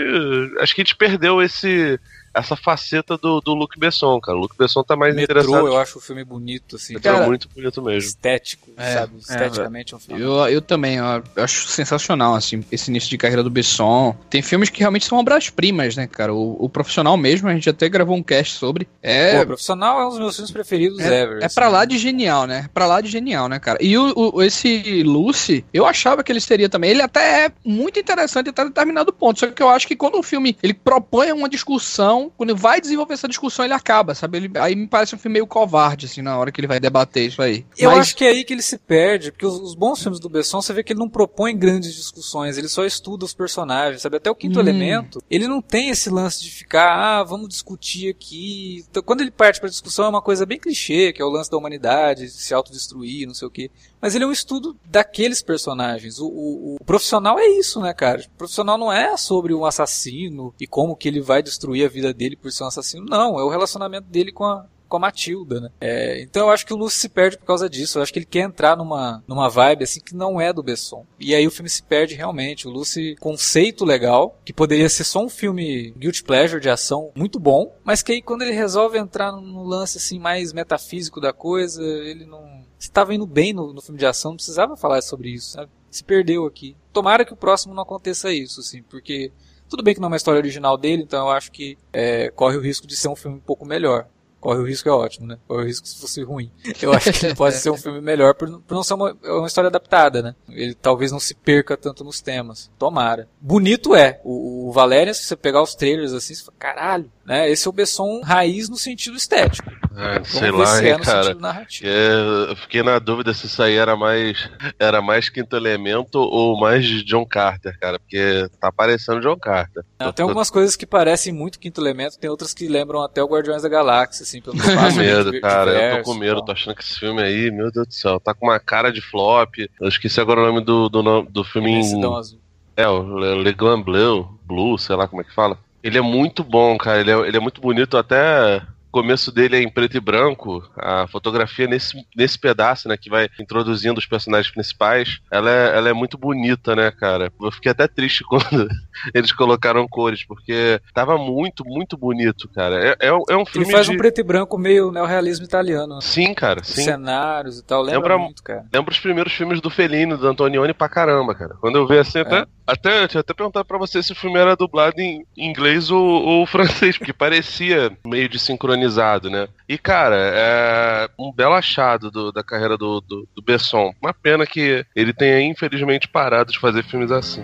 acho que a gente perdeu esse, essa faceta do, do Luc Besson, cara. O Luc Besson tá mais Metrô, interessado. eu acho o filme bonito, assim. Metrô Cara, é muito bonito mesmo. estético, É, sabe? é, Esteticamente é um filme. Eu, eu também, eu acho sensacional, assim, esse início de carreira do Besson. Tem filmes que realmente são obras-primas, né, cara? O, o Profissional mesmo, a gente até gravou um cast sobre. É, Pô, Profissional é um dos meus filmes preferidos É, ever. é assim. pra lá de genial, né? Pra lá de genial, né, cara? E o, o- esse Lucy, eu achava que ele seria também. Ele até é muito interessante até determinado ponto. Só que eu acho que quando o filme ele propõe uma discussão, quando ele vai desenvolver essa discussão, ele acaba, sabe? Ele, aí me parece um filme meio covarde, assim, na hora que ele vai debater isso aí. Eu Mas- acho que é aí que ele se perde, porque os, os bons filmes do Besson, você vê que ele não propõe grandes discussões, ele só estuda os personagens, sabe? Até o quinto Hum. elemento, ele não tem esse lance de ficar, ah, vamos discutir aqui. Então, quando ele parte pra discussão é uma coisa bem clichê, que é o lance da humanidade, se autodestruir, não sei o quê. Mas ele é um estudo daqueles personagens. O, o- o profissional é isso, né, cara? O profissional não é sobre um assassino e como que ele vai destruir a vida dele por ser um assassino. Não, é o relacionamento dele com a, com a Matilda, né? É, então eu acho que o Lúcio se perde por causa disso. Eu acho que ele quer entrar numa, numa vibe assim que não é do Besson. E aí o filme se perde realmente. O Lúcio, conceito legal, que poderia ser só um filme guilty pleasure de ação muito bom, mas que aí quando ele resolve entrar no, lance assim mais metafísico da coisa, ele não estava indo bem no, no filme de ação, não precisava falar sobre isso, sabe? Se perdeu aqui. Tomara que o próximo não aconteça isso, assim, porque tudo bem que não é uma história original dele, então eu acho que é, corre o risco de ser um filme um pouco melhor. Corre o risco é ótimo, né? Corre o risco se fosse ruim. Eu acho que pode <laughs> ser um filme melhor por, por não ser uma, é uma história adaptada, né? Ele talvez não se perca tanto nos temas. Tomara. Bonito é. O, o Valerian, se você pegar os trailers assim, você fala, caralho, né? Esse é o Besson raiz no sentido estético. Vamos sei lá, hein, é cara. É, eu fiquei na dúvida se isso aí era mais era mais quinto elemento ou mais John Carter, cara, porque tá parecendo John Carter. Não, tem algumas coisas que parecem muito Quinto Elemento, tem outras que lembram até o Guardiões da Galáxia, assim, pelo <laughs> Tô com medo, cara. Eu tô diverso com medo, tal. tô achando que esse filme aí, meu Deus do céu, tá com uma cara de flop. Eu esqueci agora o nome do, do, nome- do filme em. Imensidão azul. É, o Le Bleu, Blue, sei lá como é que fala. Ele é muito bom, cara. Ele é, ele é muito bonito, até. O começo dele é em preto e branco. A fotografia nesse, nesse pedaço, né, que vai introduzindo os personagens principais, ela é, ela é muito bonita, né, cara? Eu fiquei até triste <laughs> quando eles colocaram cores, porque tava muito, muito bonito, cara. É, é, um- é um filme Ele faz de... um preto e branco meio neorrealismo italiano, né? Sim, cara, Os sim. cenários e tal, lembra, Lembra- muito, cara. Lembra os primeiros filmes do Fellini, do Antonioni pra caramba, cara. Quando eu vi assim, É. até, até, eu tinha até perguntado pra você se o filme era dublado em inglês ou, ou francês, porque parecia meio de sincronizado, né? E, cara, é um belo achado do- da carreira do, do, do Besson. Uma pena que ele tenha, infelizmente, parado de fazer filmes assim.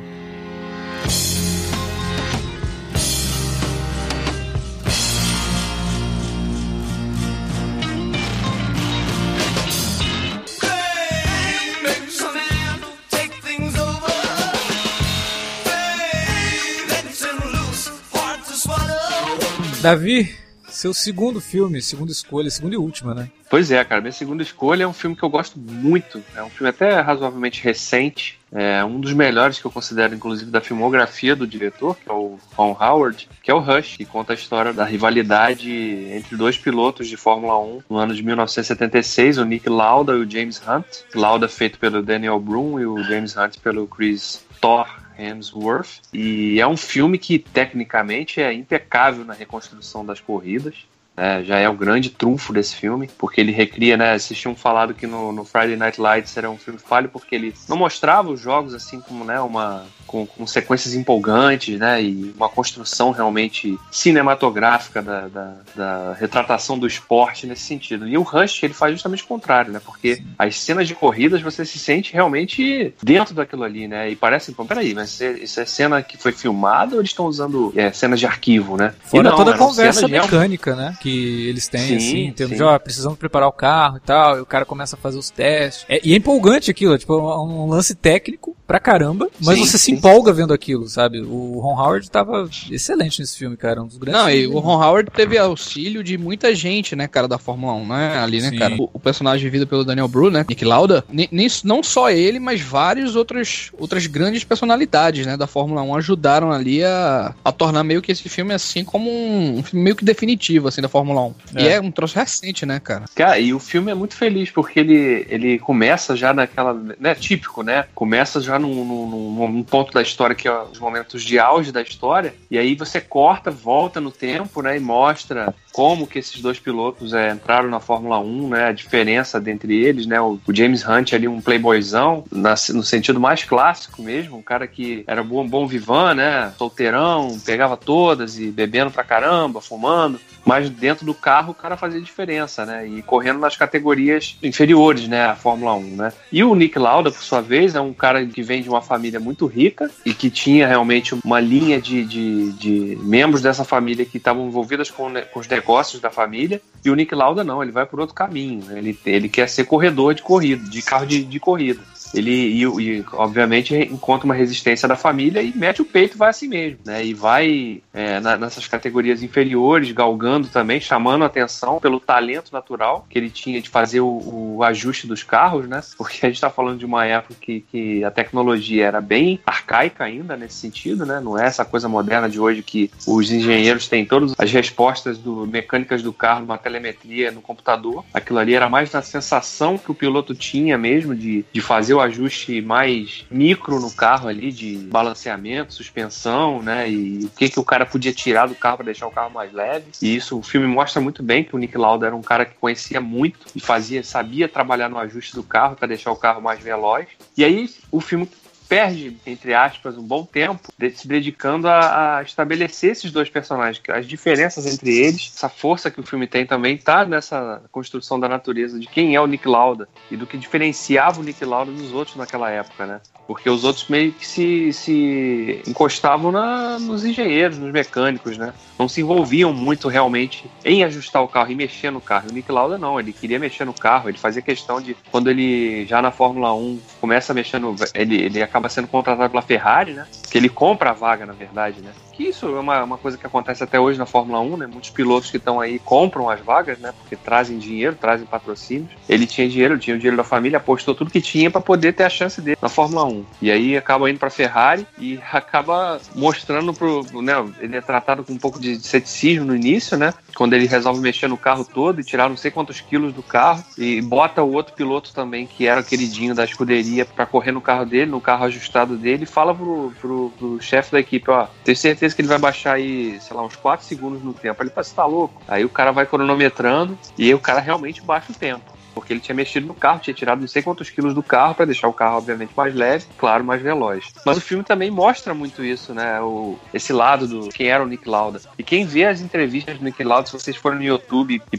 Davi, seu segundo filme, segunda escolha, segunda e última, né? Pois é, cara. Minha segunda escolha é um filme que eu gosto muito. É um filme até razoavelmente recente. É um dos melhores que eu considero, inclusive, da filmografia do diretor, que é o Ron Howard, que é o Rush, que conta a história da rivalidade entre dois pilotos de Fórmula 1 no ano de 1976, o Nick Lauda e o James Hunt. Lauda feito pelo Daniel Broom e o James Hunt pelo Chris Thor Hemsworth. E é um filme que, tecnicamente, é impecável na reconstrução das corridas. É, já é o grande trunfo desse filme, porque ele recria, né? Vocês tinham falado que no, no Friday Night Lights era um filme falho porque ele não mostrava os jogos assim como né, uma, com, com sequências empolgantes, né? E uma construção realmente cinematográfica da, da, da retratação do esporte nesse sentido. E o Rush, ele faz justamente o contrário, né? Porque as cenas de corridas você se sente realmente dentro daquilo ali, né? E parece, pô, peraí, mas isso é cena que foi filmada ou eles estão usando é, cenas de arquivo, né? E Fora não, toda a conversa cenas real- mecânica, né? Que eles têm, Sim, assim, em termos sim. de, ó, precisamos preparar o carro e tal, e o cara começa a fazer os testes. É- e é empolgante aquilo, é tipo um, um lance técnico pra caramba, mas Sim, você se empolga vendo aquilo, sabe? O Ron Howard tava excelente nesse filme, cara, um dos grandes Não, e filmes o Ron Howard teve auxílio de muita gente, né, cara, da Fórmula 1, né? Ali, né, Sim. cara? O, o personagem vivido pelo Daniel Bru, né? Nick Lauda, nem, nem- não só ele, mas vários outros outras grandes personalidades, né, da Fórmula 1 ajudaram ali a, a tornar meio que esse filme assim como um, um filme meio que definitivo, assim, da Fórmula 1. E É. é um troço recente, né, cara? Cara, e o filme é muito feliz, porque ele, ele começa já naquela. né, típico, né? Começa já num, num- num- num ponto da história que é os momentos de auge da história, e aí você corta, volta no tempo, né? E mostra como que esses dois pilotos é, entraram na Fórmula 1, né? A diferença dentre eles, né? O, o James Hunt ali, um playboyzão, na- no sentido mais clássico mesmo, um cara que era bom, bom vivan, né? Solteirão, pegava todas e bebendo pra caramba, fumando. Mas dentro do carro o cara fazia diferença, né? E correndo nas categorias inferiores, né? A Fórmula 1, né? E o Nick Lauda, por sua vez, é um cara que vem de uma família muito rica e que tinha realmente uma linha de, de, de membros dessa família que estavam envolvidas com, ne- com os negócios da família. E o Nick Lauda não, ele vai por outro caminho. Ele, ele quer ser corredor de corrida, de carro de, de corrida. Ele, e, e, obviamente, encontra uma resistência da família e mete o peito e vai assim mesmo, né? E vai é, na- nessas categorias inferiores, galgando também, chamando atenção pelo talento natural que ele tinha de fazer o, o ajuste dos carros, né? Porque a gente está falando de uma época que, que a tecnologia era bem arcaica ainda nesse sentido, né? Não é essa coisa moderna de hoje que os engenheiros têm todas as respostas do, mecânicas do carro, uma telemetria no computador. Aquilo ali era mais na sensação que o piloto tinha mesmo de, de fazer o ajuste mais micro no carro ali, de balanceamento, suspensão, né? E o que, que o cara podia tirar do carro para deixar o carro mais leve. E isso o filme mostra muito bem que o Nick Lauda era um cara que conhecia muito e fazia, sabia trabalhar no ajuste do carro para deixar o carro mais veloz. E aí o filme perde, entre aspas, um bom tempo de- se dedicando a, a estabelecer esses dois personagens, as diferenças entre eles, essa força que o filme tem também está nessa construção da natureza de quem é o Nick Lauda e do que diferenciava o Nick Lauda dos outros naquela época, né? Porque os outros meio que se, se encostavam na- nos engenheiros, nos mecânicos, né? Não se envolviam muito realmente em ajustar o carro e mexer no carro. O Nick Lauda não, ele queria mexer no carro, ele fazia questão de, quando ele já na Fórmula 1 começa no. Ele, ele acaba sendo contratado pela Ferrari, né? Que ele compra a vaga, na verdade, né? Que isso é uma, uma coisa que acontece até hoje na Fórmula 1, né? Muitos pilotos que estão aí compram as vagas, né? Porque trazem dinheiro, trazem patrocínios. Ele tinha dinheiro, tinha o dinheiro da família, apostou tudo que tinha para poder ter a chance dele na Fórmula 1. E aí acaba indo para Ferrari e <laughs> acaba mostrando pro, né, ele é tratado com um pouco de ceticismo no início, né? Quando ele resolve mexer no carro todo e tirar não sei quantos quilos do carro e bota o outro piloto também que era o queridinho da escuderia para correr no carro dele, no carro ajustado dele, e fala pro, pro, pro chefe da equipe, ó, tenho certeza que ele vai baixar aí, sei lá, uns 4 segundos no tempo. Ele você tá louco? Aí o cara vai cronometrando e o cara realmente baixa o tempo porque ele tinha mexido no carro, tinha tirado não sei quantos quilos do carro para deixar o carro, obviamente, mais leve, claro, mais veloz. Mas o filme também mostra muito isso, né? O, esse lado do quem era o Nick Lauda. E quem vê as entrevistas do Nick Lauda, se vocês forem no YouTube e,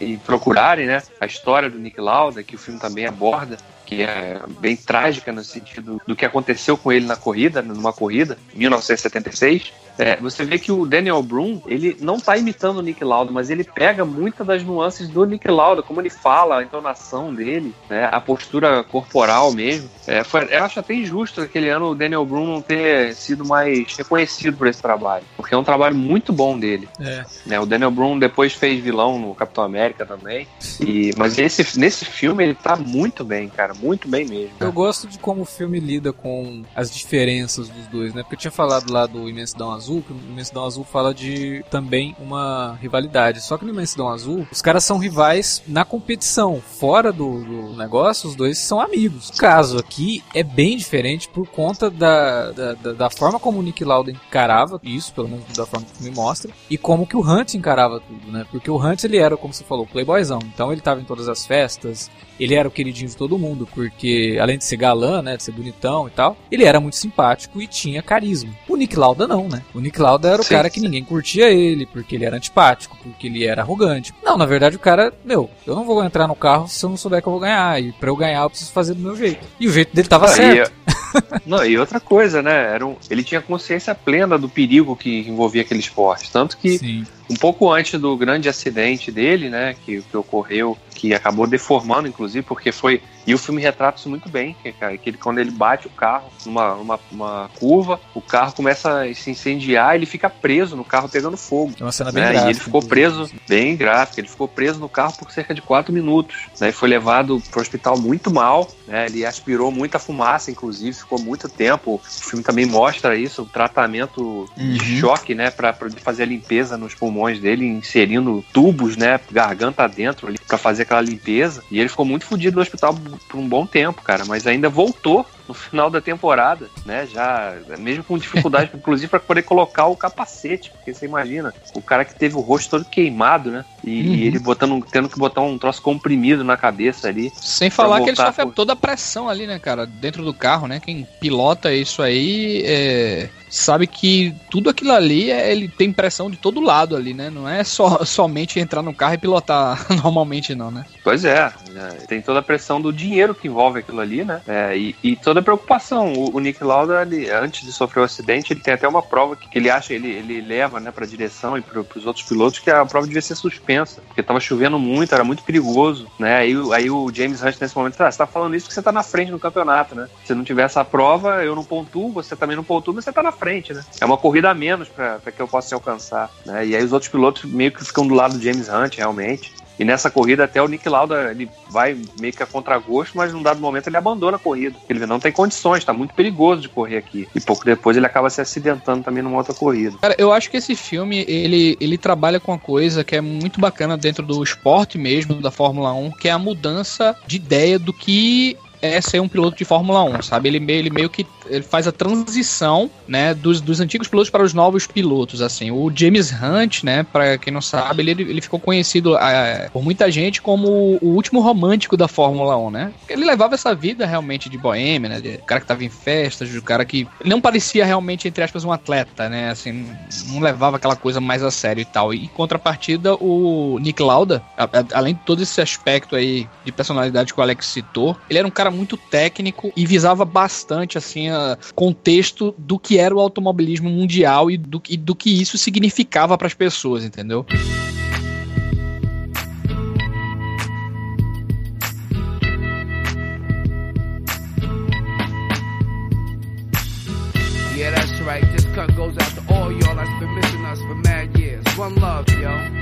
e- e procurarem, né, a história do Nick Lauda, que o filme também aborda, que é bem trágica no sentido do que aconteceu com ele na corrida, numa corrida, em 1976. É, você vê que o Daniel Brum, ele não tá imitando o Nick Lauda, mas ele pega muitas das nuances do Nick Lauda, como ele fala, a entonação dele, né, a postura corporal mesmo. É, foi- eu acho até injusto aquele ano o Daniel Brum não ter sido mais reconhecido por esse trabalho, porque é um trabalho muito bom dele. É. né? O Daniel Brum depois fez vilão no Capitão América também, e, mas esse, nesse filme ele tá muito bem, cara, muito bem mesmo. Eu gosto de como o filme lida com as diferenças dos dois, né? Porque eu tinha falado lá do Imensidão Azul, que o Imensidão Azul fala de também uma rivalidade. Só que no Imensidão Azul, os caras são rivais na competição. Fora do, do negócio, os dois são amigos. O caso aqui é bem diferente por conta da, da, da- forma como o Nick Lauda encarava isso, pelo menos da forma que filme mostra, e como que o Hunt encarava tudo, né? Porque o Hunt, ele era, como você falou, playboyzão. Então ele tava em todas as festas, ele era o queridinho de todo mundo, porque além de ser galã, né, de ser bonitão e tal, ele era muito simpático e tinha carisma. O Nick Lauda não, né? O Nick Lauda era o Sim. cara que ninguém curtia ele, porque ele era antipático, porque ele era arrogante. Não, na verdade o cara, meu, eu não vou entrar no carro se eu não souber que eu vou ganhar, e pra eu ganhar eu preciso fazer do meu jeito. E o jeito dele tava Ah, certo. E, não, e outra coisa, né? Era um, ele tinha consciência plena do perigo que envolvia aquele esporte. Tanto que Sim. Um pouco antes do grande acidente dele, né, que, que ocorreu, que acabou deformando, inclusive, porque foi. E o filme retrata isso muito bem, que, cara, que ele, quando ele bate o carro numa, numa uma curva, o carro começa a se incendiar, ele fica preso no carro pegando fogo. É uma cena bem né? gráfica, E ele ficou preso, bem gráfico, ele ficou preso no carro por cerca de quatro minutos. Né? E foi levado para o hospital muito mal, né? ele aspirou muita fumaça, inclusive, ficou muito tempo. O filme também mostra isso, o tratamento de Uhum. choque, né, para fazer a limpeza nos pulmões dele, inserindo tubos, né, garganta dentro ali, para fazer aquela limpeza. E ele ficou muito fodido no hospital por um bom tempo, cara, mas ainda voltou no final da temporada, né, já mesmo com dificuldade, <laughs> inclusive para poder colocar o capacete, porque você imagina, o cara que teve o rosto todo queimado, né, e, Uhum. e ele botando, tendo que botar um troço comprimido na cabeça ali. Sem falar que ele sofre por- toda a pressão ali, né, cara? Dentro do carro, né? Quem pilota isso aí é, sabe que tudo aquilo ali é- ele tem pressão de todo lado ali, né? Não é só <laughs> somente entrar no carro e pilotar <laughs> normalmente, não, né? Pois é, né, tem toda a pressão do dinheiro que envolve aquilo ali, né? É, e, e toda a preocupação. O, o Nick Lauda, ele, antes de sofrer o acidente, ele tem até uma prova que, que ele acha, ele, ele leva né, para a direção e para os outros pilotos, que a prova devia ser suspensa, porque estava chovendo muito, era muito perigoso, né? Aí, aí o James Hunt nesse momento, ah, você tá falando isso porque você tá na frente no campeonato, né? Se não tiver essa prova, eu não pontuo, você também não pontua, mas você tá na frente, né? É uma corrida a menos para que eu possa alcançar, né? E aí os outros pilotos meio que ficam do lado do James Hunt, realmente. E nessa corrida até o Nick Lauda ele vai meio que a contragosto, mas num dado momento ele abandona a corrida. Ele não tem condições, tá muito perigoso de correr aqui. E pouco depois ele acaba se acidentando também numa outra corrida. Cara, eu acho que esse filme, ele, ele trabalha com uma coisa que é muito bacana dentro do esporte mesmo, da Fórmula 1, que é a mudança de ideia do que é ser um piloto de Fórmula 1, sabe? Ele meio, ele meio que ele faz a transição, né, dos, dos antigos pilotos para os novos pilotos, assim. O James Hunt, né, para quem não sabe, ele, ele ficou conhecido ah, por muita gente como o último romântico da Fórmula 1, né? Ele levava essa vida realmente de boêmia, né, de cara que tava em festas, de cara que não parecia realmente, entre aspas, um atleta, né, assim, não levava aquela coisa mais a sério e tal. E em contrapartida, o Nick Lauda, a- a- além de todo esse aspecto aí de personalidade que o Alex citou, ele era um cara muito técnico e visava bastante, assim, a contexto do que era o automobilismo mundial e do, que- e do que isso significava para as pessoas, entendeu? Yeah, that's right. This cut goes out to all y'all that's been missing us for mad years. One love, yo.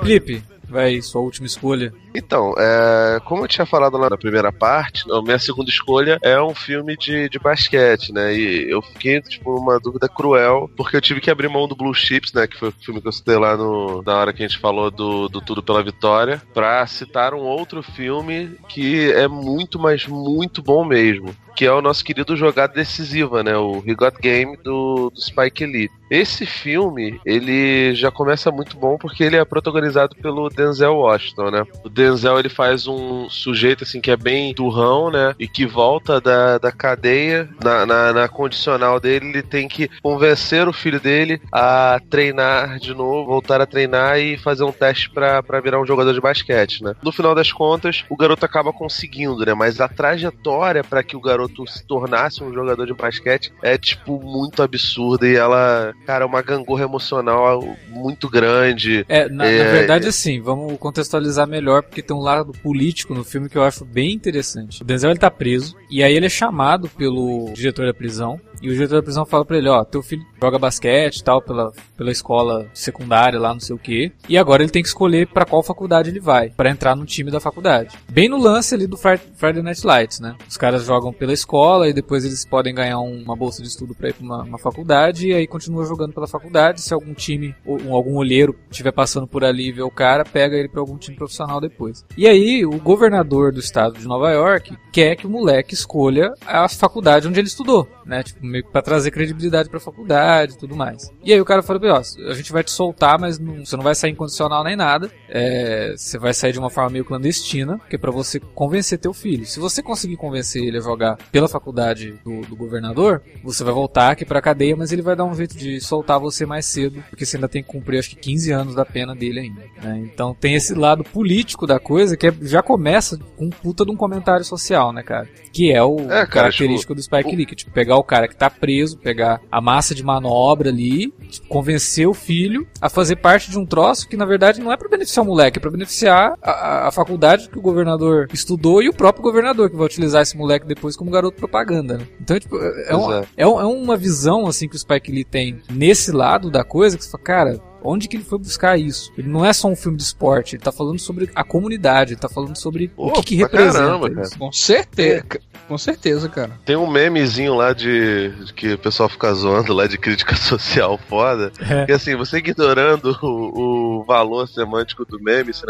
Felipe, vai, sua última escolha. Então, é, como eu tinha falado lá na primeira parte, a minha segunda escolha é um filme de, de basquete, né? E eu fiquei, tipo, numa dúvida cruel, porque eu tive que abrir mão do Blue Chips, né? Que foi o filme que eu citei lá no, na hora que a gente falou do, do Tudo pela Vitória, pra citar um outro filme que é muito, mas muito bom mesmo. Que é o nosso querido Jogada Decisiva, né? O He Got Game do, do Spike Lee. Esse filme, ele já começa muito bom porque ele é protagonizado pelo Denzel Washington, né? O Denzel, ele faz um sujeito, assim, que é bem turrão, né? E que volta da, da cadeia. Na, na, na condicional dele, ele tem que convencer o filho dele a treinar de novo, voltar a treinar e fazer um teste pra virar um jogador de basquete, né? No final das contas, o garoto acaba conseguindo, né? Mas a trajetória pra que o garoto se tornasse um jogador de basquete é, tipo, muito absurda e ela, cara, é uma gangorra emocional muito grande. É, na, É, na verdade, assim, vamos contextualizar melhor, porque tem um lado político no filme que eu acho bem interessante. O Denzel ele tá preso, e aí ele é chamado pelo diretor da prisão, e o diretor da prisão fala pra ele, ó, teu filho joga basquete e tal, pela, pela escola secundária lá, não sei o que, e agora ele tem que escolher pra qual faculdade ele vai, pra entrar no time da faculdade. Bem no lance ali do Fri- Friday Night Lights, né? Os caras jogam pela escola, e depois eles podem ganhar um- uma bolsa de estudo pra ir pra uma, uma faculdade, e aí continua jogando pela faculdade, se algum time, ou algum olheiro estiver passando por ali e ver o cara, pega ele pra algum time profissional depois. E aí, o governador do estado de Nova York quer que o moleque escolha a faculdade onde ele estudou, né? Tipo, meio que pra trazer credibilidade pra faculdade e tudo mais. E aí o cara falou, ó, a gente vai te soltar, mas não- você não vai sair incondicional nem nada. É, você vai sair de uma forma meio clandestina, que é pra você convencer teu filho. Se você conseguir convencer ele a jogar pela faculdade do, do governador, você vai voltar aqui pra cadeia, mas ele vai dar um jeito de soltar você mais cedo, porque você ainda tem que cumprir acho que 15 anos da pena dele ainda. né? Então tem esse lado político da coisa que é- já começa com um puta de um comentário social, né, cara? Que é o É, cara, característico do Spike o- Lee, que tipo, pegar o cara que tá preso, pegar a massa de manobra ali, tipo, convencer o filho a fazer parte de um troço que na verdade não é pra beneficiar o moleque, é pra beneficiar a, a- a faculdade que o governador estudou e o próprio governador que vai utilizar esse moleque depois como garoto propaganda, né? Então, tipo, é, é é, um- é uma visão assim que o Spike Lee tem nesse lado da coisa que você fala, cara, Onde que ele foi buscar isso? Ele não é só um filme de esporte, ele tá falando sobre a comunidade, ele tá falando sobre o Pô, que, que representa caramba, isso. Com certeza. Com certeza, cara. Tem um memezinho lá de que o pessoal fica zoando lá de crítica <laughs> social foda. É. Que assim, você ignorando o, o valor semântico do meme, se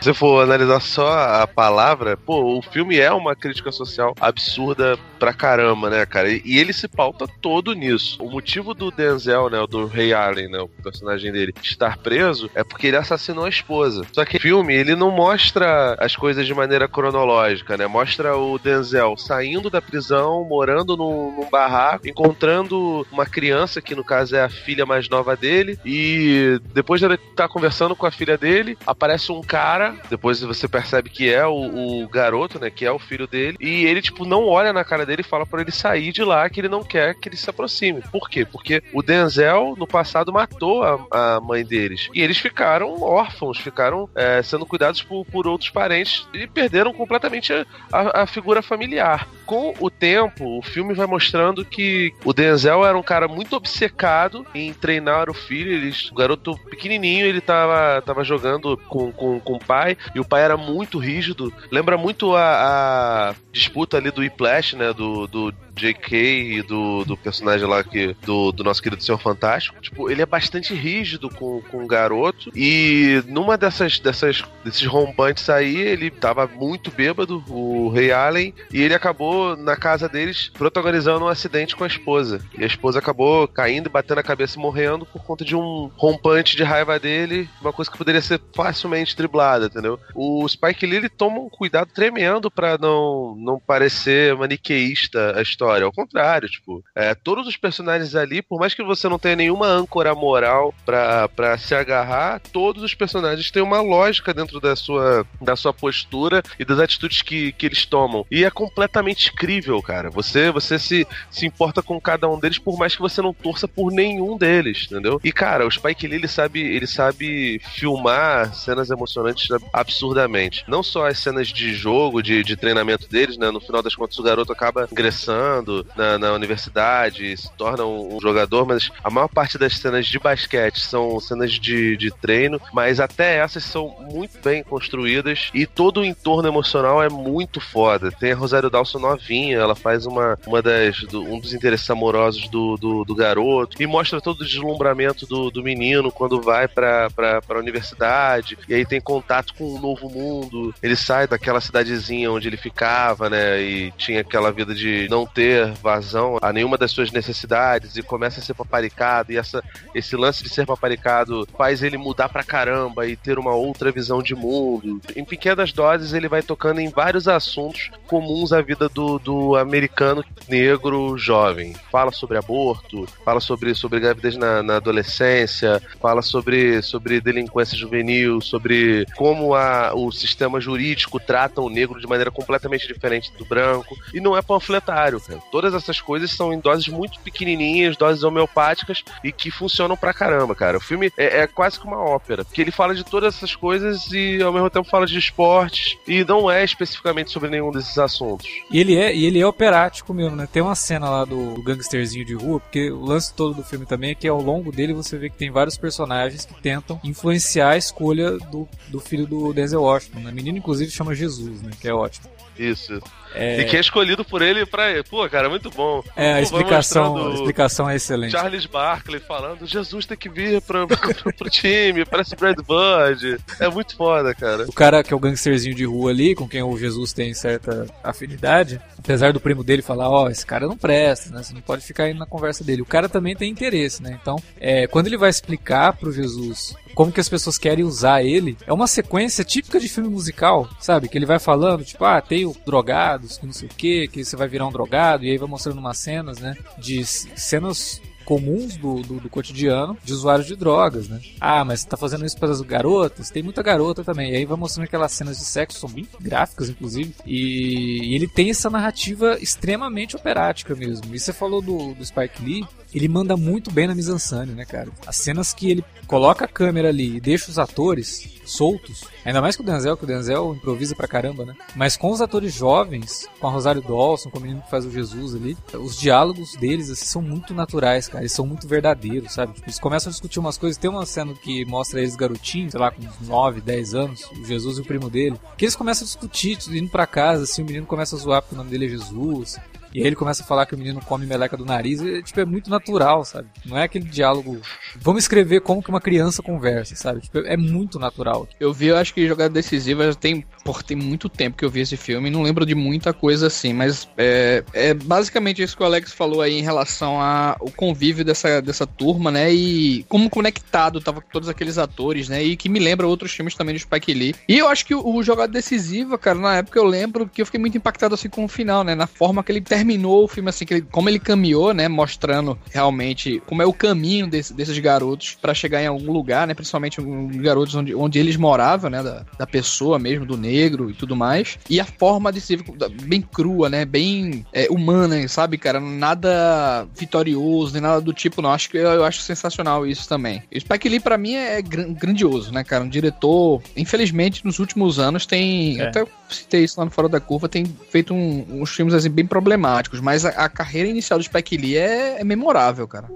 você for analisar só a palavra, pô, o filme é uma crítica social absurda pra caramba, né, cara? E, e ele se pauta todo nisso. O motivo do Denzel, né, o do Ray Allen, né, o personagem dele, estar preso é porque ele assassinou a esposa. Só que o filme, ele não mostra as coisas de maneira cronológica, né? Mostra o Denzel saindo da prisão, morando num, num barraco, encontrando uma criança, que no caso é a filha mais nova dele, e depois de ele estar conversando com a filha dele, aparece um cara, depois você percebe que é o, o garoto, né? Que é o filho dele, e ele, tipo, não olha na cara dele e fala pra ele sair de lá, que ele não quer que ele se aproxime. Por quê? Porque o Denzel, no passado, matou a, a mãe deles. E eles ficaram órfãos, ficaram é, sendo cuidados por, por outros parentes e perderam completamente a, a- a figura familiar. Com o tempo, o filme vai mostrando que o Denzel era um cara muito obcecado em treinar o filho. Eles, o garoto pequenininho, ele tava, tava jogando com, com, com o pai e o pai era muito rígido. Lembra muito a, a disputa ali do Whiplash, né? Do, do J.K. e do, do personagem lá que, do, do nosso querido Senhor Fantástico. Tipo, ele é bastante rígido com, com o garoto. E numa dessas, dessas desses rompantes aí, ele tava muito bêbado, o Rei Allen, e ele acabou na casa deles protagonizando um acidente com a esposa. E a esposa acabou caindo, batendo a cabeça e morrendo por conta de um rompante de raiva dele, uma coisa que poderia ser facilmente driblada, entendeu? O Spike Lee ele toma um cuidado tremendo pra não, não parecer maniqueísta a história. Ao contrário, tipo, é, todos os personagens ali, por mais que você não tenha nenhuma âncora moral pra se agarrar, todos os personagens têm uma lógica dentro da sua, da sua postura e das atitudes que, que eles tomam. E é completamente crível, cara. Você, você se, se importa com cada um deles, por mais que você não torça por nenhum deles, entendeu? E, cara, o Spike Lee, ele sabe, ele sabe filmar cenas emocionantes absurdamente. Não só as cenas de jogo, de, de treinamento deles, né? No final das contas, o garoto acaba ingressando na, na universidade, se torna um, um jogador, mas a maior parte das cenas de basquete são cenas de, de treino, mas até essas são muito bem construídas e todo o entorno emocional é muito foda. Tem a Rosário Dawson novinha, ela faz uma, uma das, do- um dos interesses amorosos do, do, do garoto e mostra todo o deslumbramento do, do menino quando vai pra, pra, universidade e aí tem contato com um novo mundo. Ele sai daquela cidadezinha onde ele ficava, né? E tinha aquela vida de não ter vazão a nenhuma das suas necessidades e começa a ser paparicado. E essa, esse lance de ser paparicado faz ele mudar pra caramba e ter uma outra visão de mundo. Em pequenas doses, ele vai tocando em vários assuntos comuns à vida do, do americano negro jovem. Fala sobre aborto, fala sobre, sobre gravidez na, na adolescência, fala sobre, sobre delinquência juvenil, sobre como a, o sistema jurídico trata o negro de maneira completamente diferente do branco. E não é panfletário, cara. Todas essas coisas são em doses muito pequenininhas, doses homeopáticas e que funcionam pra caramba, cara. O filme é, é quase que uma ópera, porque ele fala de todas essas coisas e ao mesmo tempo fala de esportes e não é especificamente sobre nenhum desses assuntos. E ele é, e ele é operático mesmo, né? Tem uma cena lá do, do gangsterzinho de rua, porque o lance todo do filme também é que ao longo dele você vê que tem vários personagens que tentam influenciar a escolha do, do filho do Denzel Washington. Né? O menino, inclusive, chama Jesus, né? Que é ótimo. Isso. E que é escolhido por ele pra. Pô, cara, muito bom. É, a Pô, explicação, a explicação é excelente. Charles Barkley falando: Jesus tem que vir <laughs> pro, pro, pro time, parece Brad Bird. É muito foda, cara. O cara que é o gangsterzinho de rua ali, com quem o Jesus tem certa afinidade, apesar do primo dele falar, ó, esse cara não presta, né? Você não pode ficar indo na conversa dele. O cara também tem interesse, né? Então, é, quando ele vai explicar pro Jesus como que as pessoas querem usar ele, é uma sequência típica de filme musical, sabe? Que ele vai falando, tipo, ah, tem o drogados, que não sei o que, que você vai virar um drogado, e aí vai mostrando umas cenas, né? De cenas comuns do, do, do cotidiano de usuários de drogas, né? Ah, mas tá fazendo isso para as garotas? Tem muita garota também. E aí vai mostrando aquelas cenas de sexo, são bem gráficas, inclusive. E, e ele tem essa narrativa extremamente operática mesmo. E você falou do, do Spike Lee, ele manda muito bem na mise-en-scène, né, cara? As cenas que ele coloca a câmera ali e deixa os atores soltos, ainda mais com o Denzel, que o Denzel improvisa pra caramba, né? Mas com os atores jovens, com a Rosário Dawson, com o menino que faz o Jesus ali, os diálogos deles, assim, são muito naturais, cara. Eles são muito verdadeiros, sabe? Tipo, eles começam a discutir umas coisas. Tem uma cena que mostra eles garotinhos, sei lá, com uns 9, 10 anos, o Jesus e o primo dele, que eles começam a discutir, indo pra casa, assim, o menino começa a zoar porque o nome dele é Jesus. E aí ele começa a falar que o menino come meleca do nariz, e, tipo, é muito natural, sabe? Não é aquele diálogo. Vamos escrever como que uma criança conversa, sabe? Tipo, é muito natural. Eu vi, eu acho que jogada decisiva já tem, por, tem muito tempo que eu vi esse filme, não lembro de muita coisa assim, mas é, é basicamente isso que o Alex falou aí em relação ao convívio dessa, dessa turma, né? E como conectado tava com todos aqueles atores, né? E que me lembra outros filmes também do Spike Lee. E eu acho que o, o jogada decisiva, cara, na época eu lembro que eu fiquei muito impactado assim com o final, né? Na forma que ele terminou o filme, assim, que ele, como ele caminhou, né? Mostrando realmente como é o caminho desse- desses garotos pra chegar em algum lugar, né? Principalmente os garotos onde, onde eles moravam, né? Da, da pessoa mesmo, do negro e tudo mais. E a forma de ser bem crua, né? Bem é, humana, sabe, cara? Nada vitorioso, nem nada do tipo, não. Acho que eu, eu acho sensacional isso também. O Spike Lee, pra mim, é gran- grandioso, né, cara? Um diretor, infelizmente, nos últimos anos tem. É. Até citei isso lá no Fora da Curva, tem feito um- uns filmes assim bem problemáticos, mas a, a carreira inicial do Spike Lee é, é memorável, cara.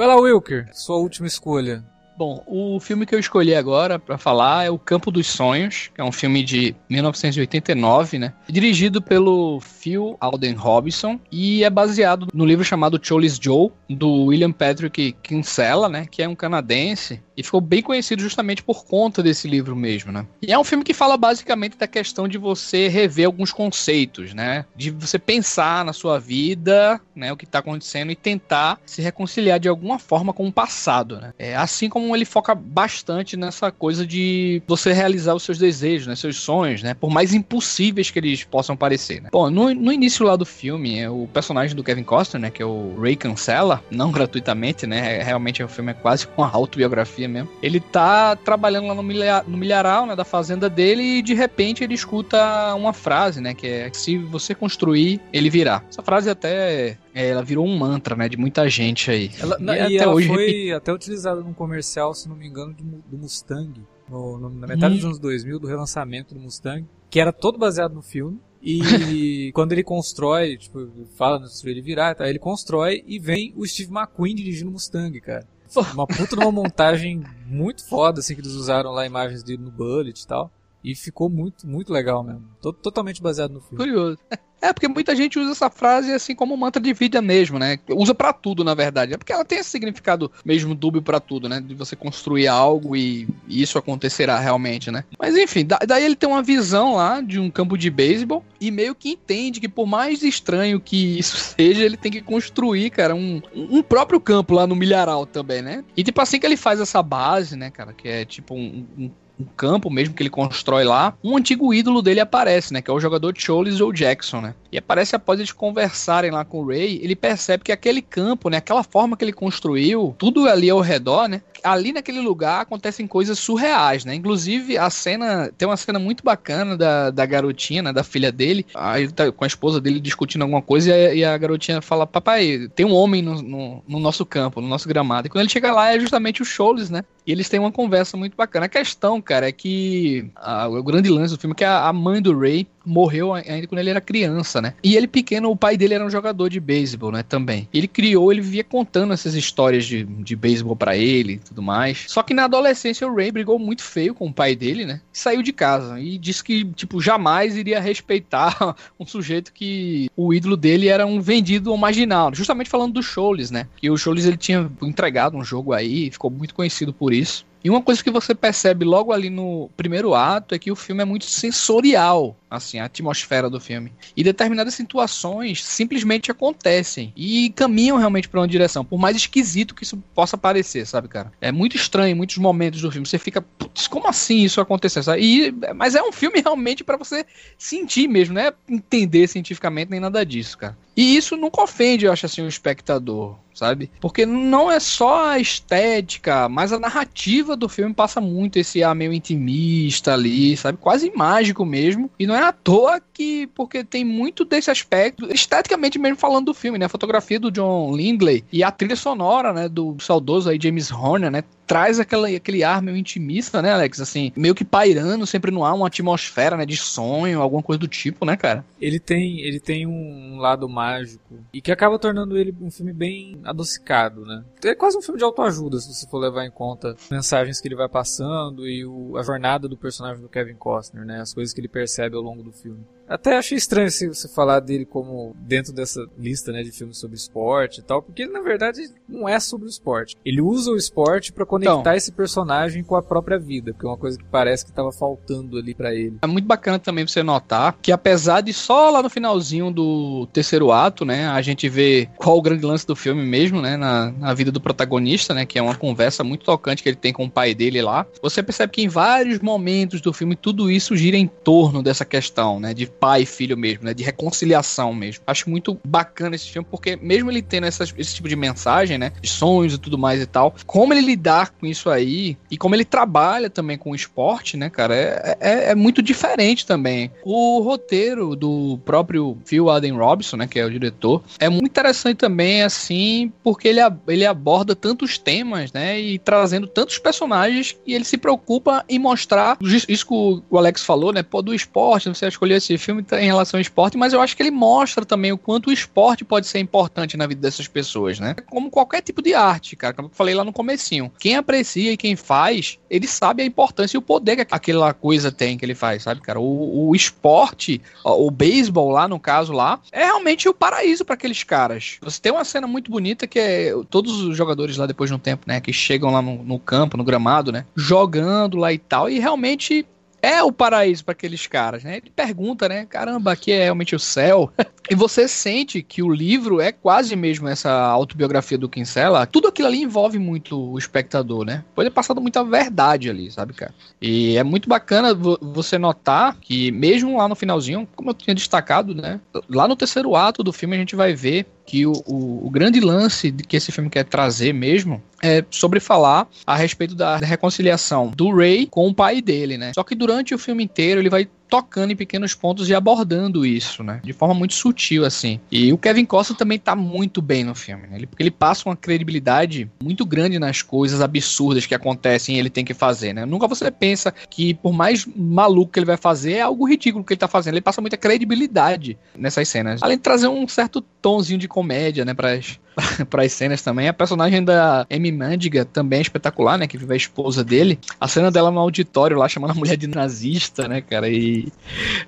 Vai Wilker, sua última escolha. Bom, o filme que eu escolhi agora pra falar é O Campo dos Sonhos, que é um filme de 1989, né? Dirigido pelo Phil Alden Robinson e é baseado no livro chamado Cholis Joe, do William Patrick Kinsella, né? Que é um canadense e ficou bem conhecido justamente por conta desse livro mesmo, né? E é um filme que fala basicamente da questão de você rever alguns conceitos, né? De você pensar na sua vida, né? O que tá acontecendo e tentar se reconciliar de alguma forma com o passado, né? É, assim como ele foca bastante nessa coisa de você realizar os seus desejos, né? Seus sonhos, né? Por mais impossíveis que eles possam parecer, né? Bom, no, no início lá do filme, é o personagem do Kevin Costner, né? Que é o Ray Cancela, não gratuitamente, né? é- Realmente o filme é quase uma autobiografia mesmo. Ele tá trabalhando lá no, milha- no milharal, né? Da fazenda dele e de repente ele escuta uma frase, né? Que é se você construir, ele virá. Essa frase até... é, ela virou um mantra, né? De muita gente aí. Ela, E e até ela hoje foi até utilizada num comercial, se não me engano, mu- do Mustang. no- no- na metade Hum. dos anos 2000, do relançamento do Mustang. Que era todo baseado no filme. E <laughs> quando ele constrói, tipo, fala no construir ele virar, tá? ele constrói e vem o Steve McQueen dirigindo o Mustang, cara. Uma puta de uma montagem muito foda, assim, que eles usaram lá imagens dele no Bullet e tal. E ficou muito, muito legal mesmo. To- totalmente baseado no filme. Curioso. É, porque muita gente usa essa frase assim como mantra de vida mesmo, né? Usa pra tudo, na verdade. É porque ela tem esse significado mesmo dúbio pra tudo, né? De você construir algo e isso acontecerá realmente, né? Mas enfim, da- daí ele tem uma visão lá de um campo de beisebol e meio que entende que por mais estranho que isso <laughs> seja, ele tem que construir, cara, um, um próprio campo lá no milharal também, né? E tipo assim que ele faz essa base, né, cara, que é tipo um, um um campo mesmo que ele constrói lá, um antigo ídolo dele aparece, né? Que é o jogador Cholis Joe Jackson, né? E aparece após eles conversarem lá com o Ray, ele percebe que aquele campo, né? Aquela forma que ele construiu, tudo ali ao redor, né? Ali naquele lugar acontecem coisas surreais, né? Inclusive, a cena. Tem uma cena muito bacana da, da garotinha, né? Da filha dele. Aí tá com a esposa dele discutindo alguma coisa e a, e a garotinha fala: Papai, tem um homem no, no, no nosso campo, no nosso gramado. E quando ele chega lá é justamente o Scholes, né? E eles têm uma conversa muito bacana. A questão, cara, é que a- o grande lance do filme é que a, a mãe do Ray morreu ainda quando ele era criança, né? E ele pequeno, o pai dele era um jogador de beisebol, né? Também. Ele criou, ele vivia contando essas histórias de, de beisebol pra ele tudo mais. Só que na adolescência o Ray brigou muito feio com o pai dele, né? E saiu de casa e disse que, tipo, jamais iria respeitar <laughs> um sujeito que o ídolo dele era um vendido ou marginal. Justamente falando do Scholes, né? E o Scholes ele tinha entregado um jogo aí, ficou muito conhecido por isso. E uma coisa que você percebe logo ali no primeiro ato é que o filme é muito sensorial, assim, a atmosfera do filme. E determinadas situações simplesmente acontecem e caminham realmente para uma direção, por mais esquisito que isso possa parecer, sabe, cara? É muito estranho muitos momentos do filme. Você fica, putz, como assim isso aconteceu? E, mas é um filme realmente para você sentir mesmo, não é entender cientificamente nem nada disso, cara. E isso nunca ofende, eu acho assim, o espectador, sabe? Porque não é só a estética, mas a narrativa do filme passa muito esse ar meio intimista ali, sabe? Quase mágico mesmo. E não é à toa que, porque tem muito desse aspecto, esteticamente mesmo falando do filme, né? A fotografia do John Lindley e a trilha sonora, né? Do saudoso aí James Horner, né? Traz aquela, aquele ar meio intimista, né, Alex? Assim, meio que pairando sempre no ar, uma atmosfera, né? De sonho, alguma coisa do tipo, né, cara? Ele tem, ele tem um lado mágico e que acaba tornando ele um filme bem adocicado, né? É quase um filme de autoajuda, se você for levar em conta mensagens que ele vai passando e o- a jornada do personagem do Kevin Costner, né? As coisas que ele percebe ao longo do filme. Até achei estranho se você falar dele como dentro dessa lista, né, de filmes sobre esporte e tal, porque ele na verdade não é sobre o esporte. Ele usa o esporte pra conectar Então. esse personagem com a própria vida, porque é uma coisa que parece que tava faltando ali pra ele. É muito bacana também você notar que apesar de só lá no finalzinho do terceiro ato, né, a gente vê qual o grande lance do filme mesmo, né, na, na vida do protagonista, né, que é uma conversa muito tocante que ele tem com o pai dele lá. Você percebe que em vários momentos do filme tudo isso gira em torno dessa questão, né, de pai e filho mesmo, né, de reconciliação mesmo. Acho muito bacana esse filme porque mesmo ele tendo essas- esse tipo de mensagem, né, de sonhos e tudo mais e tal, como ele lidar com isso aí e como ele trabalha também com o esporte, né, cara, é, é, é muito diferente também. O roteiro do próprio Phil Alden Robinson, né, que é o diretor, é muito interessante também, assim, porque ele, ele aborda tantos temas, né, e trazendo tantos personagens e ele se preocupa em mostrar isso que o o Alex falou, né, pô, do esporte, você escolheu esse filme em relação ao esporte, mas eu acho que ele mostra também o quanto o esporte pode ser importante na vida dessas pessoas, né? Como qualquer tipo de arte, cara, como eu falei lá no comecinho. Quem aprecia e quem faz, ele sabe a importância e o poder que aquela coisa tem que ele faz, sabe, cara? O, o esporte, o beisebol lá, no caso lá, é realmente o paraíso para aqueles caras. Você tem uma cena muito bonita que é todos os jogadores lá depois de um tempo, né, que chegam lá no, no campo, no gramado, né, jogando lá e tal, e realmente é o paraíso para aqueles caras, né? Ele pergunta, né? Caramba, aqui é realmente o céu. <laughs> e você sente que o livro é quase mesmo essa autobiografia do Kinsella. Tudo aquilo ali envolve muito o espectador, né? Pode é passado muita verdade ali, sabe, cara? E é muito bacana vo- você notar que mesmo lá no finalzinho, como eu tinha destacado, né? Lá no terceiro ato do filme a gente vai ver que o, o, o grande lance que esse filme quer trazer mesmo é sobre falar a respeito da reconciliação do Ray com o pai dele, né? Só que durante o filme inteiro ele vai tocando em pequenos pontos e abordando isso, né? De forma muito sutil, assim. E o Kevin Costner também tá muito bem no filme, né? Ele, porque ele passa uma credibilidade muito grande nas coisas absurdas que acontecem e ele tem que fazer, né? Nunca você pensa que, por mais maluco que ele vai fazer, é algo ridículo que ele tá fazendo. Ele passa muita credibilidade nessas cenas. Além de trazer um certo tonzinho de comédia, né? Pras, <laughs> para as cenas também. A personagem da Amy Mandiga também é espetacular, né? Que vive a esposa dele. A cena dela no auditório lá, chamando a mulher de nazista, né, cara? E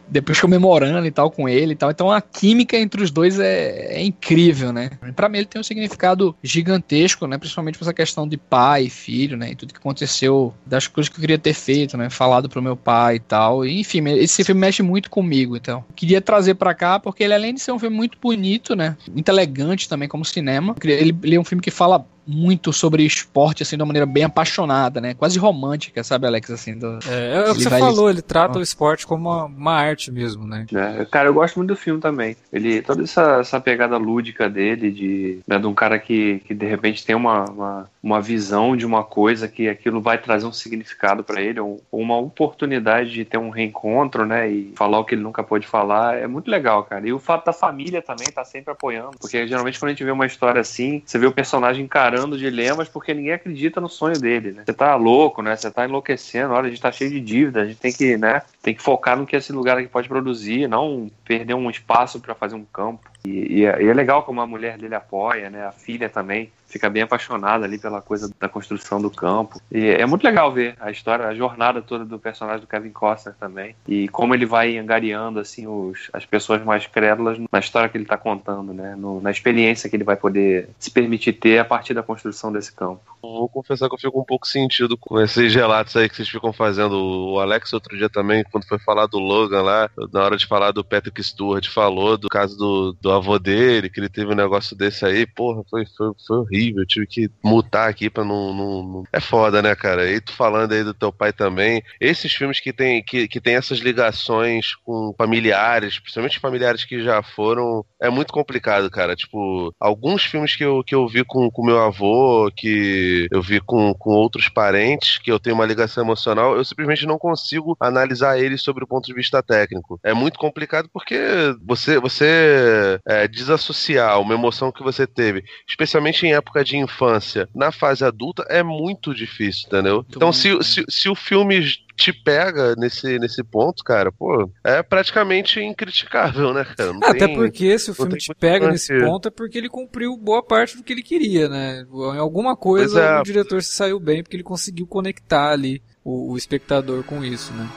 depois comemorando e tal com ele e tal. Então a química entre os dois é, é incrível, né? Pra mim ele tem um significado gigantesco, né? Principalmente essa questão de pai filho, né? E tudo que aconteceu, das coisas que eu queria ter feito, né? Falado pro meu pai e tal. E, enfim, esse filme mexe muito comigo, então. Queria trazer pra cá porque ele, além de ser um filme muito bonito, né? Muito elegante também como cinema, ele, ele é um filme que fala muito sobre esporte, assim, de uma maneira bem apaixonada, né? Quase romântica, sabe, Alex, assim, do... É, é o que Ele você vai- falou, ele trata o esporte como uma, uma arte mesmo, né? É, cara, eu gosto muito do filme também. Ele, toda essa, essa pegada lúdica dele, de, né, de um cara que, que de repente tem uma, uma, uma visão de uma coisa que aquilo vai trazer um significado pra ele, ou uma oportunidade de ter um reencontro, né, e falar o que ele nunca pôde falar, é muito legal, cara. E o fato da família também tá sempre apoiando, porque geralmente quando a gente vê uma história assim, você vê o personagem encarando dilemas porque ninguém acredita no sonho dele, né? Você tá louco, né? Você tá enlouquecendo, olha, a gente tá cheio de dívida, a gente tem que, né, tem que focar no que esse lugar aqui pode produzir, não perder um espaço para fazer um campo. E, e é, e é legal como a mulher dele apoia, né? A filha também fica bem apaixonada ali pela coisa da construção do campo. E é muito legal ver a história, a jornada toda do personagem do Kevin Costner também. E como ele vai angariando, assim, os, as pessoas mais crédulas na história que ele tá contando, né? No- na experiência que ele vai poder se permitir ter a partir da construção desse campo. Vou confessar que eu fico um pouco sentido com esses relatos aí que vocês ficam fazendo. O Alex, outro dia também, quando foi falar do Logan lá, na hora de falar do Patrick Stewart, falou do caso do, do avô dele, que ele teve um negócio desse aí. Porra, foi, foi, foi horrível. Eu tive que mutar aqui pra não, não, não- É foda, né, cara? E tu falando aí do teu pai também. Esses filmes que tem, que, que tem essas ligações com familiares, principalmente familiares que já foram, é muito complicado, cara. Tipo, alguns filmes que eu, que eu vi com, com meu avô, que eu vi com, com outros parentes, que eu tenho uma ligação emocional, eu simplesmente não consigo analisar eles sobre o ponto de vista técnico. É muito complicado porque você, você é, desassociar uma emoção que você teve, especialmente em época de infância, na fase adulta, é muito difícil, entendeu? Então, se, se, se o filme te pega nesse, nesse ponto, cara, pô, é praticamente incriticável, né, cara? Não Até tem- porque se o filme te pega nesse ponto é porque ele cumpriu boa parte do que ele queria, né? Em alguma coisa é. o diretor se saiu bem porque ele conseguiu conectar ali o, o espectador com isso, né?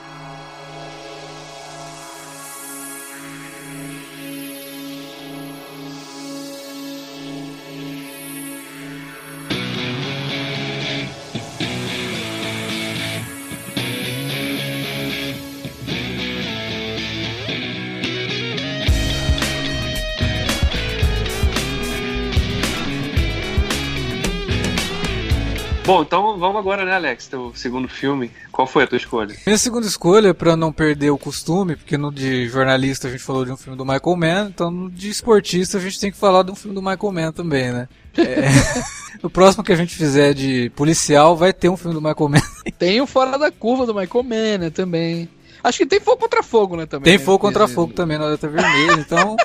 Bom, então vamos agora, né, Alex? Teu segundo filme. Qual foi a tua escolha? Minha segunda escolha, pra não perder o costume, porque no de jornalista a gente falou de um filme do Michael Mann, então no de esportista a gente tem que falar de um filme do Michael Mann também, né? É, <laughs> o próximo que a gente fizer de policial vai ter um filme do Michael Mann. Tem o Fora da Curva do Michael Mann, né, também. Acho que tem Fogo Contra Fogo, né, também. Tem né? fogo contra fogo também na Alerta Vermelha, então.